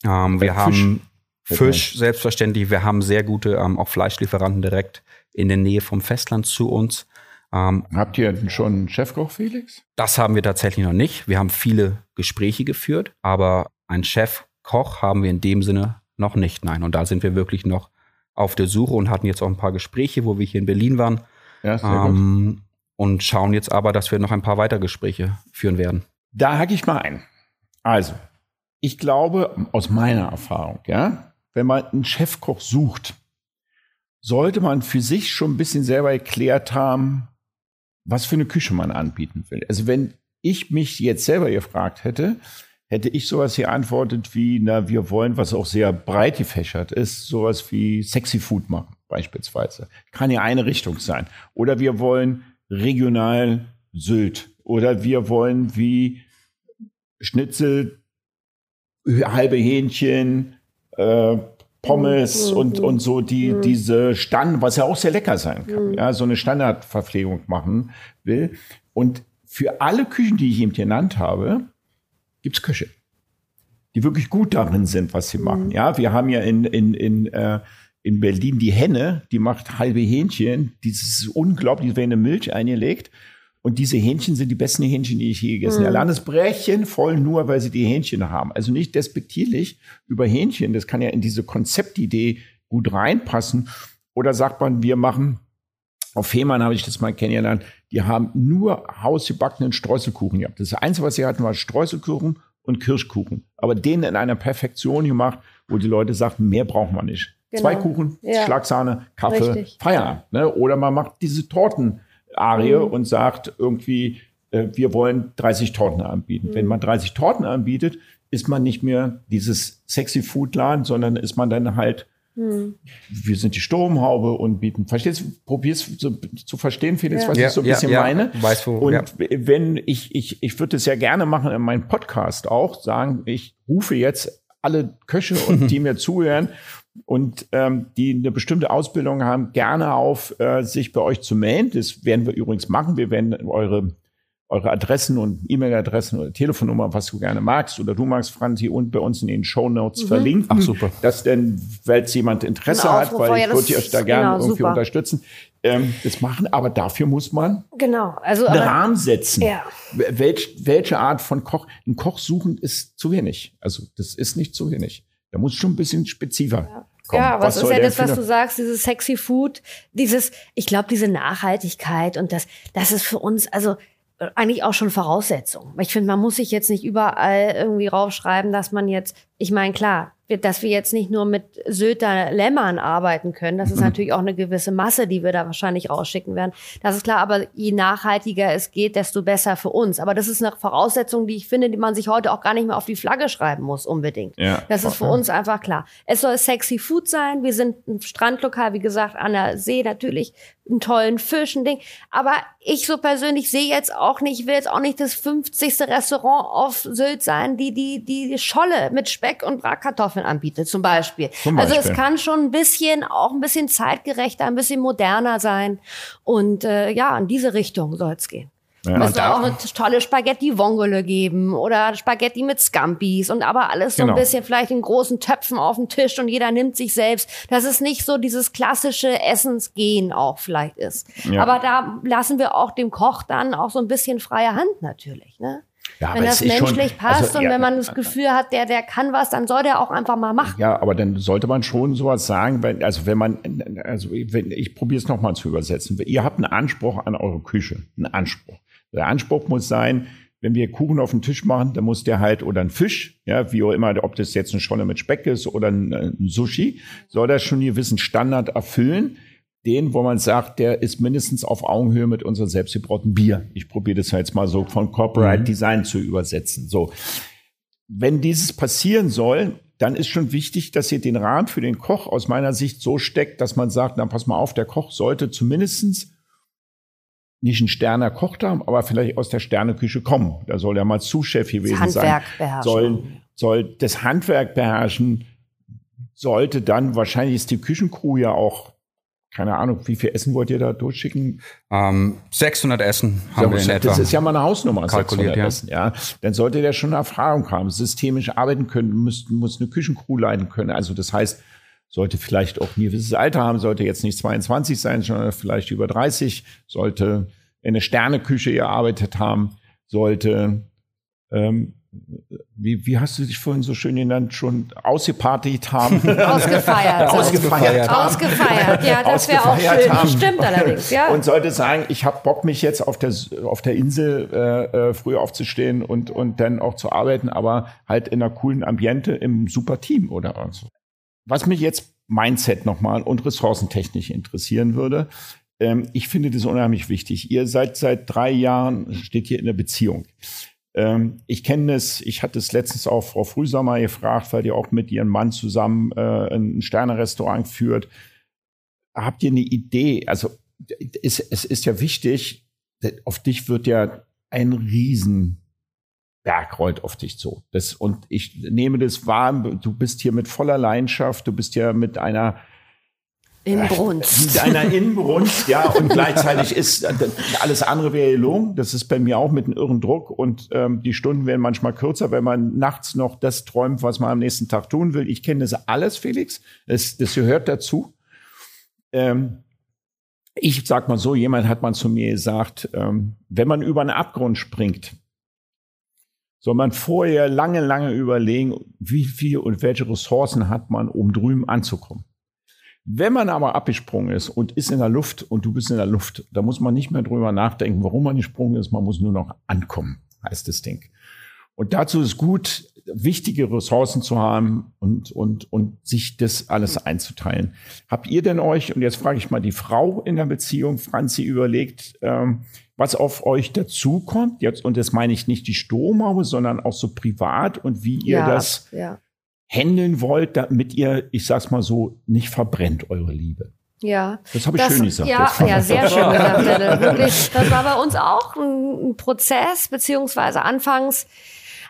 Ähm, wir Äh, Fisch. haben Fällt Fisch, selbstverständlich. Wir haben sehr gute ähm, auch Fleischlieferanten direkt in der Nähe vom Festland zu uns. Ähm, Habt ihr schon einen Chefkoch, Felix? das haben wir tatsächlich noch nicht. Wir haben viele Gespräche geführt, aber einen Chef-Koch haben wir in dem Sinne noch nicht. Nein, und da sind wir wirklich noch auf der Suche und hatten jetzt auch ein paar Gespräche, wo wir hier in Berlin waren. Ja, sehr gut. Ähm, und schauen jetzt aber, dass wir noch ein paar weitere Gespräche führen werden. Da hake ich mal ein. Also, ich glaube, aus meiner Erfahrung, ja, wenn man einen Chefkoch sucht, sollte man für sich schon ein bisschen selber erklärt haben, was für eine Küche man anbieten will. Also wenn ich mich jetzt selber gefragt hätte, hätte ich sowas hier antwortet wie, na, wir wollen, was auch sehr breit gefächert ist, sowas wie Sexy Food machen, beispielsweise. Kann ja eine Richtung sein. Oder wir wollen regional Sylt. Oder wir wollen wie Schnitzel, halbe Hähnchen, äh, Pommes Mhm. und, und so die, diese Stand, was ja auch sehr lecker sein kann, ja, so eine Standardverpflegung machen will. Und für alle Küchen, die ich eben genannt habe, gibt's Köche, die wirklich gut darin sind, was sie machen. Ja, wir haben ja in, in, in, äh, in Berlin die Henne, die macht halbe Hähnchen, dieses unglaublich, die werden in Milch eingelegt. Und diese Hähnchen sind die besten Hähnchen, die ich je gegessen habe. Allein das Brechen voll nur, weil sie die Hähnchen haben. Also nicht despektierlich über Hähnchen. Das kann ja in diese Konzeptidee gut reinpassen. Oder sagt man, wir machen, auf Fehmarn habe ich das mal kennengelernt, die haben nur hausgebackenen Streuselkuchen gehabt. Das Einzige, was sie hatten, war Streuselkuchen und Kirschkuchen. Aber den in einer Perfektion gemacht, wo die Leute sagten, mehr brauchen wir nicht. Genau. Zwei Kuchen, Ja. Schlagsahne, Kaffee, Richtig. Feierabend. Ne? Oder man macht diese Tortenarie Mhm. und sagt irgendwie, äh, wir wollen 30 Torten anbieten. Mhm. Wenn man 30 Torten anbietet, ist man nicht mehr dieses sexy Food-Laden, sondern ist man dann halt, Hm. wir sind die Sturmhaube und bieten. Verstehst du, probierst zu, zu verstehen, Felix, Ja. was Ja, ich so ein ja, bisschen ja. meine? Weiß, wo- und ja. wenn ich, ich, ich würde es ja gerne machen in meinem Podcast auch, sagen, ich rufe jetzt alle Köche und die mir zuhören und ähm, die eine bestimmte Ausbildung haben, gerne auf, äh, sich bei euch zu melden. Das werden wir übrigens machen. Wir werden eure, eure Adressen und E-Mail-Adressen oder Telefonnummer, was du gerne magst oder du magst, Franzi, und bei uns in den Show Notes verlinken. Ach, super. Dass denn, weil es jemand Interesse Ein hat, weil ja, ich würde euch da gerne genau, irgendwie super. unterstützen, ähm, das machen. Aber dafür muss man Genau. Also, einen aber, Rahmen setzen. Ja. Welch, welche Art von Koch? Ein Koch suchen ist zu wenig. Also das ist nicht zu wenig. Da muss schon ein bisschen spezifischer kommen. Ja, was, ist ja das, was du sagst, dieses sexy Food, dieses, ich glaube, diese Nachhaltigkeit und das, das ist für uns, also äh, eigentlich auch schon Voraussetzung. Ich finde, man muss sich jetzt nicht überall irgendwie raufschreiben, dass man jetzt, ich meine, klar, dass wir jetzt nicht nur mit Sylter Lämmern arbeiten können, das ist Mhm. natürlich auch eine gewisse Masse, die wir da wahrscheinlich rausschicken werden. Das ist klar, aber je nachhaltiger es geht, desto besser für uns. Aber das ist eine Voraussetzung, die ich finde, die man sich heute auch gar nicht mehr auf die Flagge schreiben muss, unbedingt. Ja. Das ist für uns einfach klar. Es soll sexy Food sein. Wir sind ein Strandlokal, wie gesagt, an der See natürlich. Einen tollen Fisch, ein Ding. Aber ich so persönlich sehe jetzt auch nicht, ich will jetzt auch nicht das 50. Restaurant auf Sylt sein, die die, die Scholle mit Speck und Bratkartoffeln anbietet, zum Beispiel. Zum Also es Beispiel. kann schon ein bisschen, auch ein bisschen zeitgerechter, ein bisschen moderner sein. Und äh, ja, in diese Richtung soll es gehen. Ja. Müsste auch eine tolle Spaghetti Vongole geben oder Spaghetti mit Scampis und aber alles so genau. ein bisschen vielleicht in großen Töpfen auf dem Tisch und jeder nimmt sich selbst. Dass es nicht so dieses klassische Essensgehen auch vielleicht ist. Ja. Aber da lassen wir auch dem Koch dann auch so ein bisschen freie Hand natürlich. Ne? Ja, wenn das menschlich schon, passt also, und ja, wenn man das Gefühl hat, der, der kann was, dann soll der auch einfach mal machen. Ja, aber dann sollte man schon sowas sagen, wenn, also wenn man, also wenn, ich probiere es nochmal zu übersetzen. Ihr habt einen Anspruch an eure Küche, einen Anspruch. Der Anspruch muss sein, wenn wir Kuchen auf den Tisch machen, dann muss der halt, oder ein Fisch, ja, wie auch immer, ob das jetzt eine Scholle mit Speck ist oder ein, ein Sushi, soll das schon einen gewissen Standard erfüllen den, wo man sagt, der ist mindestens auf Augenhöhe mit unserem selbstgebrauten Bier. Ich probiere das jetzt mal so von Corporate mhm. Design zu übersetzen. So. Wenn dieses passieren soll, dann ist schon wichtig, dass ihr den Rahmen für den Koch aus meiner Sicht so steckt, dass man sagt, na pass mal auf, der Koch sollte zumindestens nicht ein Sterner Koch haben, aber vielleicht aus der Sterneküche kommen. Da soll er mal Zuschef gewesen das Handwerk sein. Beherrschen. Soll, soll das Handwerk beherrschen, sollte dann, wahrscheinlich ist die Küchencrew ja auch keine Ahnung, wie viel Essen wollt ihr da durchschicken? Ähm, 600 Essen haben wir in etwa. Das ist ja mal eine Hausnummer, kalkuliert, ja. Essen, ja. Dann sollte der schon Erfahrung haben, systemisch arbeiten können, muss, muss eine Küchencrew leiten können. Also das heißt, sollte vielleicht auch ein gewisses Alter haben, sollte jetzt nicht 22 sein, sondern vielleicht über 30, sollte in eine Sterneküche gearbeitet haben, sollte ähm, wie, wie hast du dich vorhin so schön genannt, schon ausgepartigt haben? Ausgefeiert. ausgefeiert haben. Ausgefeiert, ja, das wäre auch schön. Haben. Stimmt allerdings, ja. Und sollte sagen, ich habe Bock, mich jetzt auf der, auf der Insel äh, äh, früh aufzustehen und, und dann auch zu arbeiten, aber halt in einer coolen Ambiente im super Team oder so. Was mich jetzt Mindset nochmal und ressourcentechnisch interessieren würde, ähm, ich finde das unheimlich wichtig. Ihr seid seit drei Jahren, steht hier in der Beziehung. Ähm, ich kenne es, ich hatte es letztens auch Frau Frühsommer gefragt, weil die auch mit ihrem Mann zusammen äh, ein Sternerestaurant führt. Habt ihr eine Idee? Also es, es ist ja wichtig, auf dich wird ja ein Riesenberg rollt auf dich zu. Das, und ich nehme das wahr, du bist hier mit voller Leidenschaft, du bist ja mit einer Inbrunst. Mit einer Inbrunst, ja, und gleichzeitig ist alles andere wäre gelogen. Das ist bei mir auch mit einem irren Druck und ähm, die Stunden werden manchmal kürzer, wenn man nachts noch das träumt, was man am nächsten Tag tun will. Ich kenne das alles, Felix. Das, das gehört dazu. Ähm, ich sag mal so, jemand hat mal zu mir gesagt, ähm, wenn man über einen Abgrund springt, soll man vorher lange, lange überlegen, wie viel und welche Ressourcen hat man, um drüben anzukommen. Wenn man aber abgesprungen ist und ist in der Luft und du bist in der Luft, da muss man nicht mehr drüber nachdenken, warum man gesprungen ist. Man muss nur noch ankommen, heißt das Ding. Und dazu ist gut, wichtige Ressourcen zu haben und, und, und sich das alles einzuteilen. Habt ihr denn euch, und jetzt frage ich mal die Frau in der Beziehung, Franzi, überlegt, ähm, was auf euch dazukommt? Jetzt, und das meine ich nicht die Stromhaube, sondern auch so privat und wie ihr ja, das ja handeln wollt, damit ihr, ich sag's mal so, nicht verbrennt eure Liebe. Ja. Das habe ich das, schön gesagt. Ja, ja, sehr schön gesagt. Wirklich, das war bei uns auch ein Prozess, beziehungsweise anfangs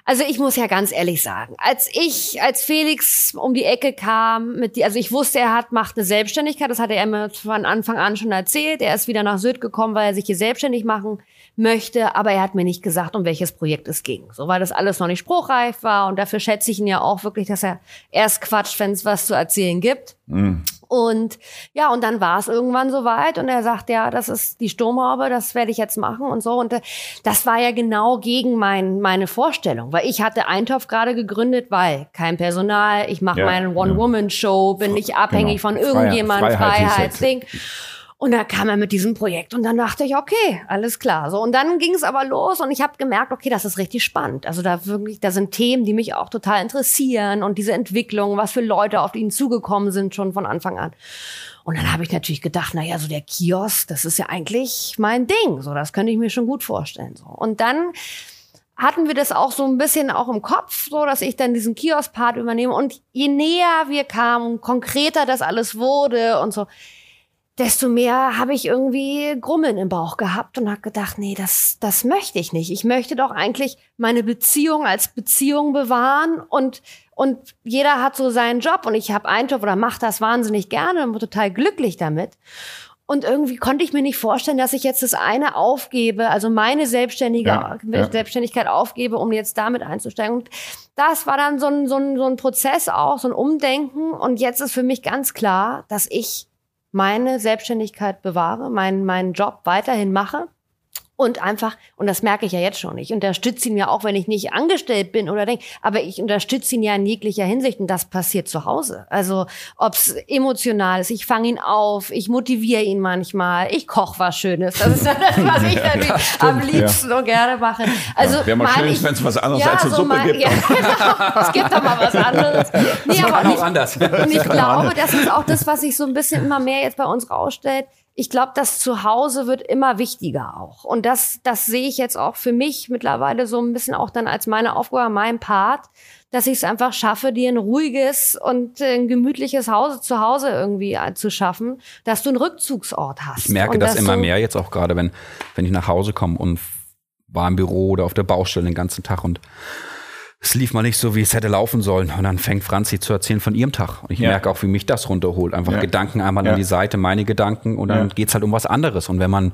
also ich muss ja ganz ehrlich sagen, als ich, als Felix um die Ecke kam, mit die, also ich wusste, er hat, macht eine Selbstständigkeit, das hatte er mir von Anfang an schon erzählt. Er ist wieder nach Süd gekommen, weil er sich hier selbstständig machen möchte, aber er hat mir nicht gesagt, um welches Projekt es ging. So, weil das alles noch nicht spruchreif war und dafür schätze ich ihn ja auch wirklich, dass er erst quatscht, wenn es was zu erzählen gibt. Mhm. Und ja, und dann war es irgendwann soweit und er sagt, ja, das ist die Sturmhaube, das werde ich jetzt machen und so. Und äh, das war ja genau gegen mein, meine Vorstellung, weil ich hatte Eintopf gerade gegründet, weil kein Personal, ich mache ja, meine One-Woman-Show, bin nicht abhängig genau. von irgendjemand, Freiheitsding. Freiheit und da kam er mit diesem Projekt und dann dachte ich, okay, alles klar. So und dann ging es aber los und ich habe gemerkt, okay, das ist richtig spannend. Also da wirklich, da sind Themen, die mich auch total interessieren und diese Entwicklung, was für Leute auf ihn zugekommen sind schon von Anfang an. Und dann habe ich natürlich gedacht, na ja, so der Kiosk, das ist ja eigentlich mein Ding. So, das könnte ich mir schon gut vorstellen. So und dann hatten wir das auch so ein bisschen auch im Kopf, so dass ich dann diesen Kiosk-Part übernehme. Und je näher wir kamen, konkreter das alles wurde und so, desto mehr habe ich irgendwie Grummeln im Bauch gehabt und habe gedacht, nee, das, das möchte ich nicht. Ich möchte doch eigentlich meine Beziehung als Beziehung bewahren und, und jeder hat so seinen Job und ich habe einen Job oder mache das wahnsinnig gerne und bin total glücklich damit. Und irgendwie konnte ich mir nicht vorstellen, dass ich jetzt das eine aufgebe, also meine selbstständige Ja, ja. Selbstständigkeit aufgebe, um jetzt damit einzusteigen. Und das war dann so ein, so, ein, so ein Prozess auch, so ein Umdenken. Und jetzt ist für mich ganz klar, dass ich meine Selbstständigkeit bewahre, meinen, meinen Job weiterhin mache. Und einfach, und das merke ich ja jetzt schon, ich unterstütze ihn ja auch, wenn ich nicht angestellt bin oder denke, aber ich unterstütze ihn ja in jeglicher Hinsicht und das passiert zu Hause. Also ob es emotional ist, ich fange ihn auf, ich motiviere ihn manchmal, ich koche was Schönes. Das ist ja das, was ich natürlich am liebsten und gerne mache. Also Wäre mal schön, wenn es was anderes ja, als eine so Suppe mein- gibt. Ja, genau. es gibt doch mal was anderes. Nee, aber kann auch ich- anders. und ich glaube, das ist auch das, was sich so ein bisschen immer mehr jetzt bei uns rausstellt. Ich glaube, das Zuhause wird immer wichtiger auch. Und das, das sehe ich jetzt auch für mich mittlerweile so ein bisschen auch dann als meine Aufgabe, mein Part, dass ich es einfach schaffe, dir ein ruhiges und äh, ein gemütliches Hause zu Hause irgendwie äh, zu schaffen, dass du einen Rückzugsort hast. Ich merke und das immer mehr jetzt auch gerade, wenn, wenn ich nach Hause komme und war im Büro oder auf der Baustelle den ganzen Tag und es lief mal nicht so, wie es hätte laufen sollen. Und dann fängt Franzi zu erzählen von ihrem Tag. Und ich Ja. merke auch, wie mich das runterholt. Einfach Ja. Gedanken einmal Ja. an die Seite, meine Gedanken und dann Ja. geht's halt um was anderes. Und wenn man,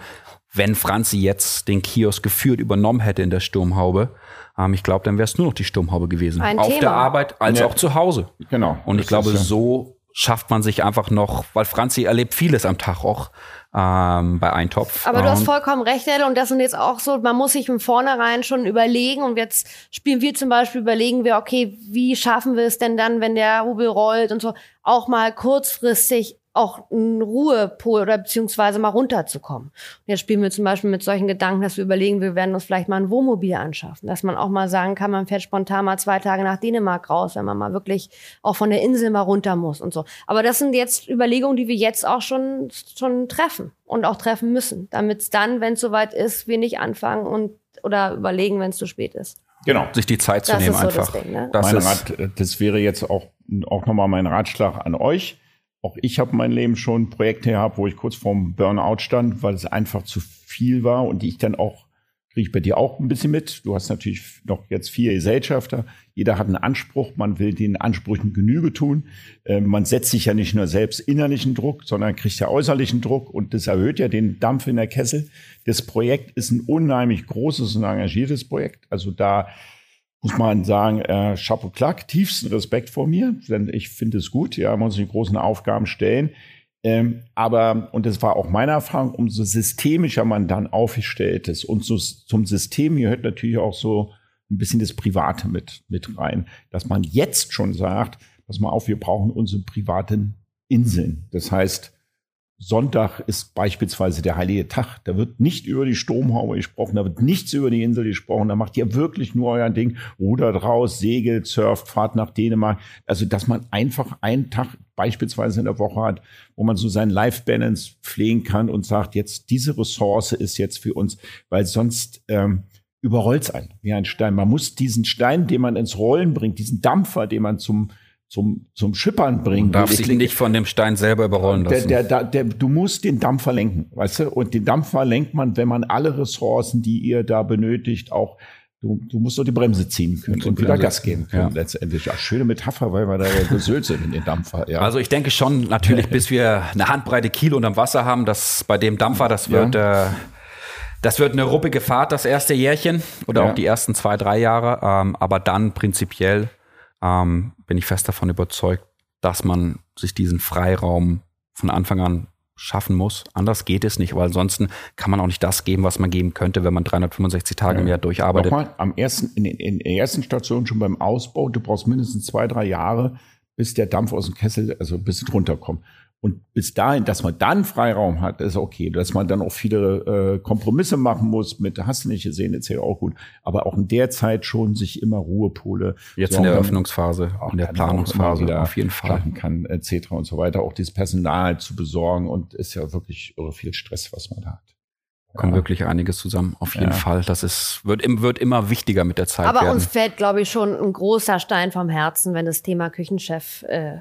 wenn Franzi jetzt den Kiosk geführt übernommen hätte in der Sturmhaube, ähm, ich glaube, dann wäre es nur noch die Sturmhaube gewesen. Ein Auf Thema. der Arbeit als Ja. auch zu Hause. Genau. Und ich Das glaube, so schafft man sich einfach noch, weil Franzi erlebt vieles am Tag auch ähm, bei Eintopf. Aber du hast vollkommen recht, Ed, und das sind jetzt auch so, man muss sich im Vornherein schon überlegen und jetzt spielen wir zum Beispiel, überlegen wir, okay, wie schaffen wir es denn dann, wenn der Rubel rollt und so, auch mal kurzfristig auch einen Ruhepol oder beziehungsweise mal runterzukommen. Und jetzt spielen wir zum Beispiel mit solchen Gedanken, dass wir überlegen, wir werden uns vielleicht mal ein Wohnmobil anschaffen, dass man auch mal sagen kann, man fährt spontan mal zwei Tage nach Dänemark raus, wenn man mal wirklich auch von der Insel mal runter muss und so. Aber das sind jetzt Überlegungen, die wir jetzt auch schon, schon treffen und auch treffen müssen, damit es dann, wenn es soweit ist, wir nicht anfangen und oder überlegen, wenn es zu spät ist. Genau. sich die Zeit zu Das nehmen ist so einfach. das Ding, ne? Das mein ist, Rat, das wäre jetzt auch, auch nochmal mein Ratschlag an euch. Auch ich habe mein Leben schon Projekte gehabt, wo ich kurz vorm Burnout stand, weil es einfach zu viel war und ich dann auch, kriege ich bei dir auch ein bisschen mit. Du hast natürlich noch jetzt vier Gesellschafter. Jeder hat einen Anspruch. Man will den Ansprüchen Genüge tun. Ähm, man setzt sich ja nicht nur selbst innerlichen Druck, sondern kriegt ja äußerlichen Druck und das erhöht ja den Dampf in der Kessel. Das Projekt ist ein unheimlich großes und engagiertes Projekt. Also da muss man sagen, äh, Chapeau Clark, tiefsten Respekt vor mir, denn ich finde es gut, ja, man muss sich großen Aufgaben stellen. Ähm, aber, und das war auch meine Erfahrung, umso systemischer man dann aufgestellt ist. Und so, zum System gehört natürlich auch so ein bisschen das Private mit, mit rein, dass man jetzt schon sagt, pass mal auf, wir brauchen unsere privaten Inseln. Das heißt, Sonntag ist beispielsweise der heilige Tag. Da wird nicht über die Sturmhaube gesprochen, da wird nichts über die Insel gesprochen. Da macht ihr wirklich nur euer Ding, rudert raus, segelt, surft, fahrt nach Dänemark. Also, dass man einfach einen Tag beispielsweise in der Woche hat, wo man so sein Life-Balance pflegen kann und sagt, jetzt diese Ressource ist jetzt für uns, weil sonst ähm, überrollt's einen wie ein Stein. Man muss diesen Stein, den man ins Rollen bringt, diesen Dampfer, den man zum zum, zum Schippern bringen. darf will. sich Ich- nicht von dem Stein selber überrollen lassen. der, der, der, du musst den Dampfer lenken, weißt du? Und den Dampfer lenkt man, wenn man alle Ressourcen, die ihr da benötigt, auch Du, du musst nur die Bremse ziehen können Die und wieder Gas geben können ja. letztendlich. Ja, schöne Metapher, weil wir da ja gesöhnt sind in den Dampfer. Ja. Also ich denke schon, natürlich, bis wir eine Handbreite Kilo unterm Wasser haben, dass bei dem Dampfer, das wird, äh, das wird eine ruppige Fahrt, das erste Jährchen oder Ja. auch die ersten zwei, drei Jahre. Ähm, aber dann prinzipiell ähm, bin ich fest davon überzeugt, dass man sich diesen Freiraum von Anfang an schaffen muss. Anders geht es nicht, weil ansonsten kann man auch nicht das geben, was man geben könnte, wenn man 365 Tage im Jahr durcharbeitet. Nochmal, am ersten, in, in der ersten Station schon beim Ausbau, du brauchst mindestens zwei, drei Jahre, bis der Dampf aus dem Kessel, also bis es drunter kommt. Und bis dahin, dass man dann Freiraum hat, ist okay. Dass man dann auch viele äh, Kompromisse machen muss mit, hast du nicht gesehen, ist ja auch gut. Aber auch in der Zeit schon sich immer Ruhepole. Jetzt so in der Eröffnungsphase, auch in der Planungsphase, auf jeden Fall. kann, etc. und so weiter. Auch dieses Personal zu besorgen und ist ja wirklich irre viel Stress, was man da hat. kommt Ja. wirklich einiges zusammen. Auf jeden Ja. Fall. Das ist, wird, wird immer wichtiger mit der Zeit Aber werden. uns fällt, glaube ich, schon ein großer Stein vom Herzen, wenn das Thema Küchenchef äh,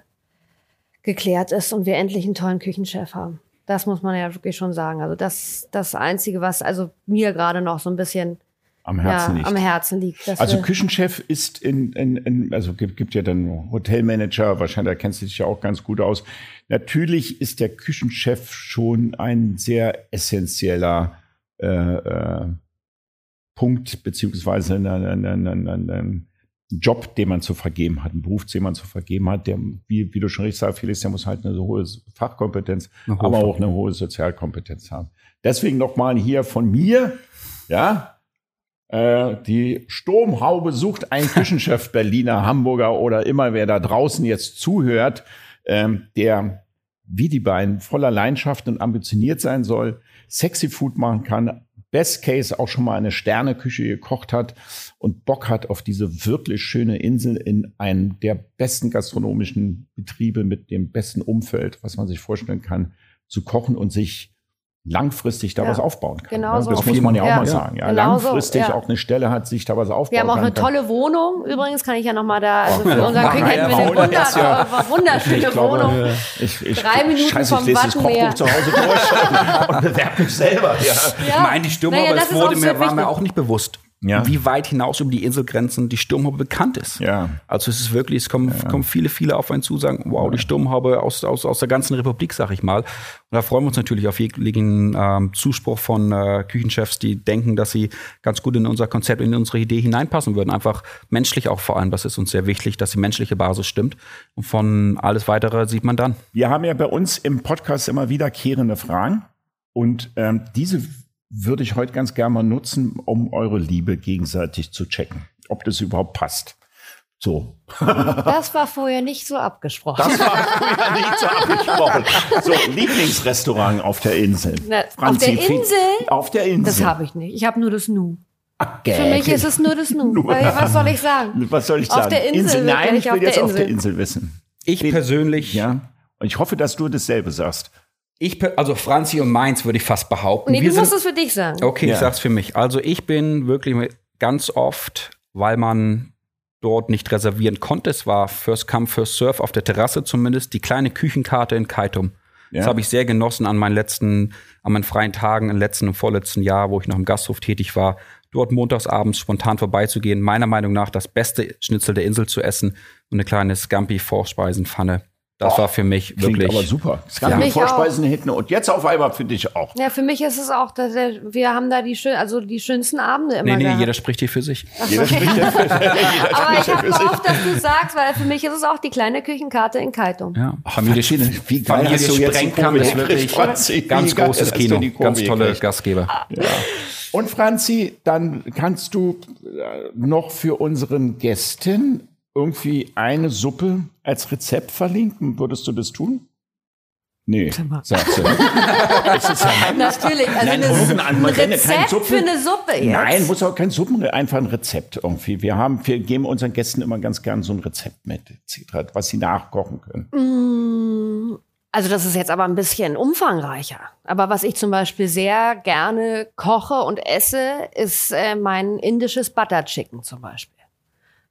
geklärt ist und wir endlich einen tollen Küchenchef haben. Das muss man ja wirklich schon sagen. Also das das Einzige, was also mir gerade noch so ein bisschen am Herzen ja, liegt. am Herzen liegt. Also Küchenchef ist in, in, in also gibt, gibt ja dann Hotelmanager, wahrscheinlich da kennst du dich ja auch ganz gut aus. Natürlich ist der Küchenchef schon ein sehr essentieller äh, äh, Punkt beziehungsweise ein, ein, ein Job, den man zu vergeben hat, ein Beruf, den man zu vergeben hat, der, wie, wie du schon richtig sagst, Felix, der muss halt eine so hohe Fachkompetenz, Eine hohe aber auch eine hohe Sozialkompetenz haben. Deswegen nochmal hier von mir, ja, äh, die Sturmhaube sucht einen Küchenchef Berliner, Hamburger oder immer wer da draußen jetzt zuhört, ähm, der wie die beiden voller Leidenschaft und ambitioniert sein soll, sexy Food machen kann, Best Case auch schon mal eine Sterneküche gekocht hat und Bock hat auf diese wirklich schöne Insel in einem der besten gastronomischen Betriebe mit dem besten Umfeld, was man sich vorstellen kann, zu kochen und sich langfristig da Ja, was aufbauen kann. genau ne? so. Das Auf muss man ja auch ja. mal sagen. Ja, Genau so, langfristig ja. auch eine Stelle hat, sich da was aufbauen Wir haben auch kann. eine tolle Wohnung. Übrigens kann ich ja noch mal da, also für unseren mal hätten wir ja, eine Wohnung jetzt, ja. wunder- wunderschöne Ich glaube, Wohnung. Ich, ich, Drei Minuten scheiße, vom das Wattenmeer. Kochbuch zu Hause durch und, bewerbe mich selber. Ja. Ich meine, die Naja, das es wurde mir, war mir auch nicht bewusst, Ja. wie weit hinaus über die Inselgrenzen die Sturmhaube bekannt ist. Ja. Also es ist wirklich, es kommen, kommen viele, viele auf einen zu, sagen, wow, die Sturmhaube aus, aus, aus der ganzen Republik, sag ich mal. Und da freuen wir uns natürlich auf jeglichen ähm, Zuspruch von äh, Küchenchefs, die denken, dass sie ganz gut in unser Konzept, in unsere Idee hineinpassen würden. Einfach menschlich auch vor allem, das ist uns sehr wichtig, dass die menschliche Basis stimmt. Und von alles weitere sieht man dann. Wir haben ja bei uns im Podcast immer wiederkehrende Fragen und ähm, diese würde ich heute ganz gerne mal nutzen, um eure Liebe gegenseitig zu checken, ob das überhaupt passt. So. Das war vorher nicht so abgesprochen. Das war früher nicht so abgesprochen. So, Lieblingsrestaurant auf der Insel. Na, auf Franzi, der Fe- Insel? Auf der Insel. Das habe ich nicht. Ich habe nur das Nu. Ach, Für mich ist es nur das Nu. Weil, was soll ich sagen? Was soll ich Auf sagen? der Insel Nein, wirklich, ich will auf jetzt der auf der Insel. Insel wissen. Ich persönlich, Ja. Und ich hoffe, dass du dasselbe sagst. Ich, per- also Franzi und Mainz würde ich fast behaupten. Nee, du musst es für dich sagen. Okay, Ja. ich sag's für mich. Also ich bin wirklich ganz oft, weil man dort nicht reservieren konnte, es war First Come, First Serve auf der Terrasse zumindest, die kleine Küchenkarte in Kaitum. Ja. Das habe ich sehr genossen an meinen letzten, an meinen freien Tagen im letzten und vorletzten Jahr, wo ich noch im Gasthof tätig war, dort montagsabends spontan vorbeizugehen, meiner Meinung nach das beste Schnitzel der Insel zu essen und eine kleine Scampi-Vorspeisenpfanne. Das war für mich Klingt wirklich. aber super. Es gab mich Vorspeisen hinten und jetzt auf einmal für dich auch. Ja, für mich ist es auch, dass der- wir haben da die schön, also die schönsten Abende immer Nee, nee, gehabt. jeder spricht hier für sich. Jeder spricht ja für, jeder Aber ich ja habe gehofft, dass du sagst, weil für mich ist es auch die kleine Küchenkarte in Kaitum. Ja, Familie, wie geil Familie hast du jetzt die Sprengkamp Kurve ist wirklich Franzi? Ganz großes Kino, ganz tolle? Gastgeber. Und Franzi, dann kannst du äh, noch für unseren Gästen irgendwie eine Suppe als Rezept verlinken. Würdest du das tun? Nee, sagst du. es ist ja Natürlich, also Nein, eine, an, man kein Rezept Suppen- für eine Suppe jetzt. Nein, muss auch kein Suppen, einfach ein Rezept irgendwie. Wir haben, wir geben unseren Gästen immer ganz gern so ein Rezept mit, etc., was sie nachkochen können. Mm, Also das ist jetzt aber ein bisschen umfangreicher. Aber was ich zum Beispiel sehr gerne koche und esse, ist äh, mein indisches Butter Chicken zum Beispiel.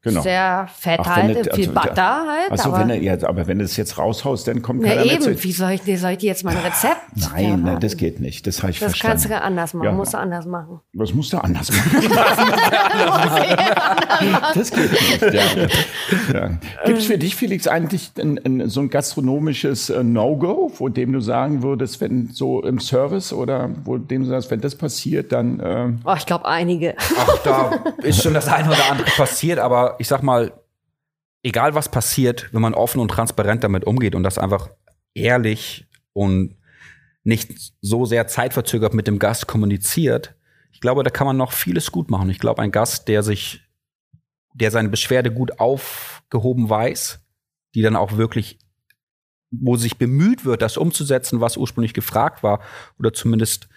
Genau. Sehr fett Ach, halt, das- viel also, Butter halt. Achso, aber, wenn er, ja, aber wenn du es jetzt raushaust, dann kommt ja, keiner mehr eben, zu. wie soll ich, soll ich dir jetzt mein Rezept? Nein, Ja, ne, das geht nicht. Das habe ich Das verstanden. kannst du anders machen, Ja. musst du anders machen. Was musst du anders machen? das geht nicht. Ja. Ja. Gibt es für dich, Felix, eigentlich ein, ein, so ein gastronomisches äh, No-Go, wo dem du sagen würdest, wenn so im Service oder wo dem du sagst, wenn das passiert, dann äh, Oh, ich glaube einige. Ach, da ist schon das eine oder andere passiert, aber ich sag mal, egal was passiert, wenn man offen und transparent damit umgeht und das einfach ehrlich und nicht so sehr zeitverzögert mit dem Gast kommuniziert, ich glaube, da kann man noch vieles gut machen. Ich glaube, ein Gast, der sich, der seine Beschwerde gut aufgehoben weiß, die dann auch wirklich, wo sich bemüht wird, das umzusetzen, was ursprünglich gefragt war, oder zumindest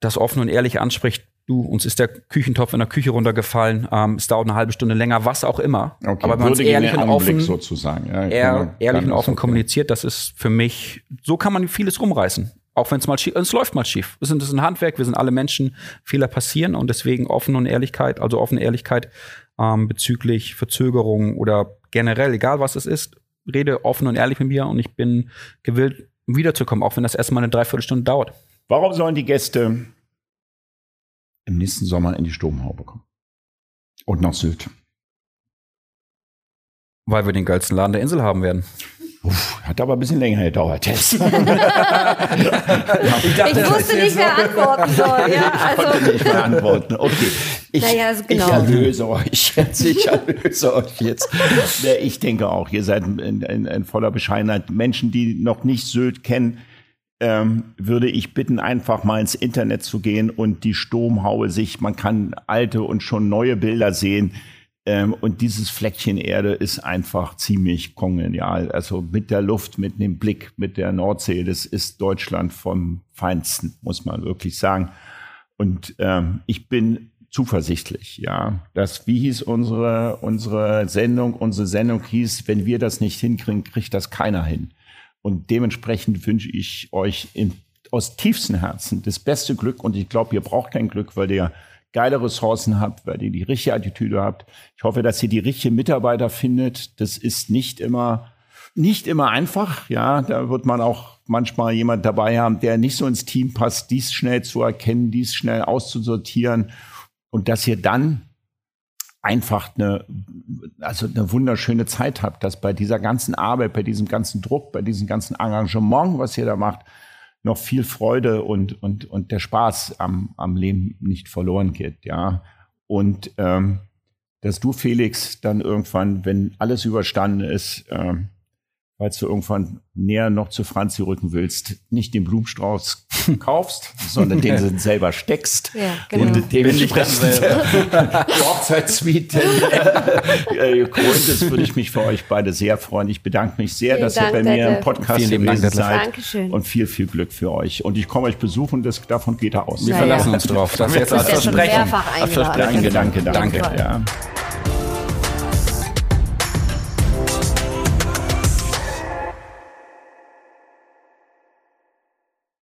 das offen und ehrlich anspricht, du, uns ist der Küchentopf in der Küche runtergefallen, ähm, es dauert eine halbe Stunde länger, was auch immer. okay, Aber man würdigen ehrlich und offen, sozusagen. Ja, ehr, ehrlich und ist offen okay. kommuniziert, das ist für mich, so kann man vieles rumreißen. Auch wenn es mal schief, es läuft mal schief. Wir sind, das ist ein Handwerk, wir sind alle Menschen, Fehler passieren und deswegen offen und Ehrlichkeit, also offene Ehrlichkeit ähm, bezüglich Verzögerung oder generell, egal was es ist, rede offen und ehrlich mit mir und ich bin gewillt, wiederzukommen, auch wenn das erstmal eine Dreiviertelstunde dauert. Warum sollen die Gäste im nächsten Sommer in die Sturmhaube kommen. Und nach Sylt. Weil wir den geilsten Laden der Insel haben werden. Uff, hat aber ein bisschen länger gedauert jetzt. ich, dachte, ich wusste nicht, wer antworten soll. Ja, also. Ich konnte nicht mehr antworten. Okay. Ich, naja, also genau. ich erlöse euch jetzt. Ich erlöse euch jetzt. Ich denke auch, ihr seid in, in, in voller Bescheidenheit. Menschen, die noch nicht Sylt kennen, ähm, würde ich bitten, einfach mal ins Internet zu gehen und die Sturmhaue sich, man kann alte und schon neue Bilder sehen ähm, und dieses Fleckchen Erde ist einfach ziemlich kongenial. Also mit der Luft, mit dem Blick, mit der Nordsee, das ist Deutschland vom Feinsten, muss man wirklich sagen. Und ähm, ich bin zuversichtlich, ja. Das, wie hieß unsere, unsere Sendung? Unsere Sendung hieß, wenn wir das nicht hinkriegen, kriegt das keiner hin. Und dementsprechend wünsche ich euch in, aus tiefstem Herzen das beste Glück. Und ich glaube, ihr braucht kein Glück, weil ihr geile Ressourcen habt, weil ihr die richtige Attitüde habt. Ich hoffe, dass ihr die richtigen Mitarbeiter findet. Das ist nicht immer, nicht immer einfach. Ja, da wird man auch manchmal jemand dabei haben, der nicht so ins Team passt, dies schnell zu erkennen, dies schnell auszusortieren und dass ihr dann einfach eine, also eine wunderschöne Zeit habt, dass bei dieser ganzen Arbeit, bei diesem ganzen Druck, bei diesem ganzen Engagement, was ihr da macht, noch viel Freude und, und, und der Spaß am, am Leben nicht verloren geht, ja. Und ähm, dass du, Felix, dann irgendwann, wenn alles überstanden ist, ähm, falls du irgendwann näher noch zu Franzi rücken willst, nicht den Blumenstrauß kaufst, sondern den du selber steckst. Ja, genau. Und dementsprechend die Hochzeitssuite äh, gekrönt ist, würde ich mich für euch beide sehr freuen. Ich bedanke mich sehr, Vielen dass Dank, ihr bei mir im Podcast Vielen gewesen Dank, seid. Dankeschön. Und viel, viel Glück für euch. Und ich komme euch besuchen, das, davon geht er aus. Wir naja. verlassen uns drauf. Das, das ist jetzt das Versprechen. Versprechen. Danke, danke, danke. danke. Ja.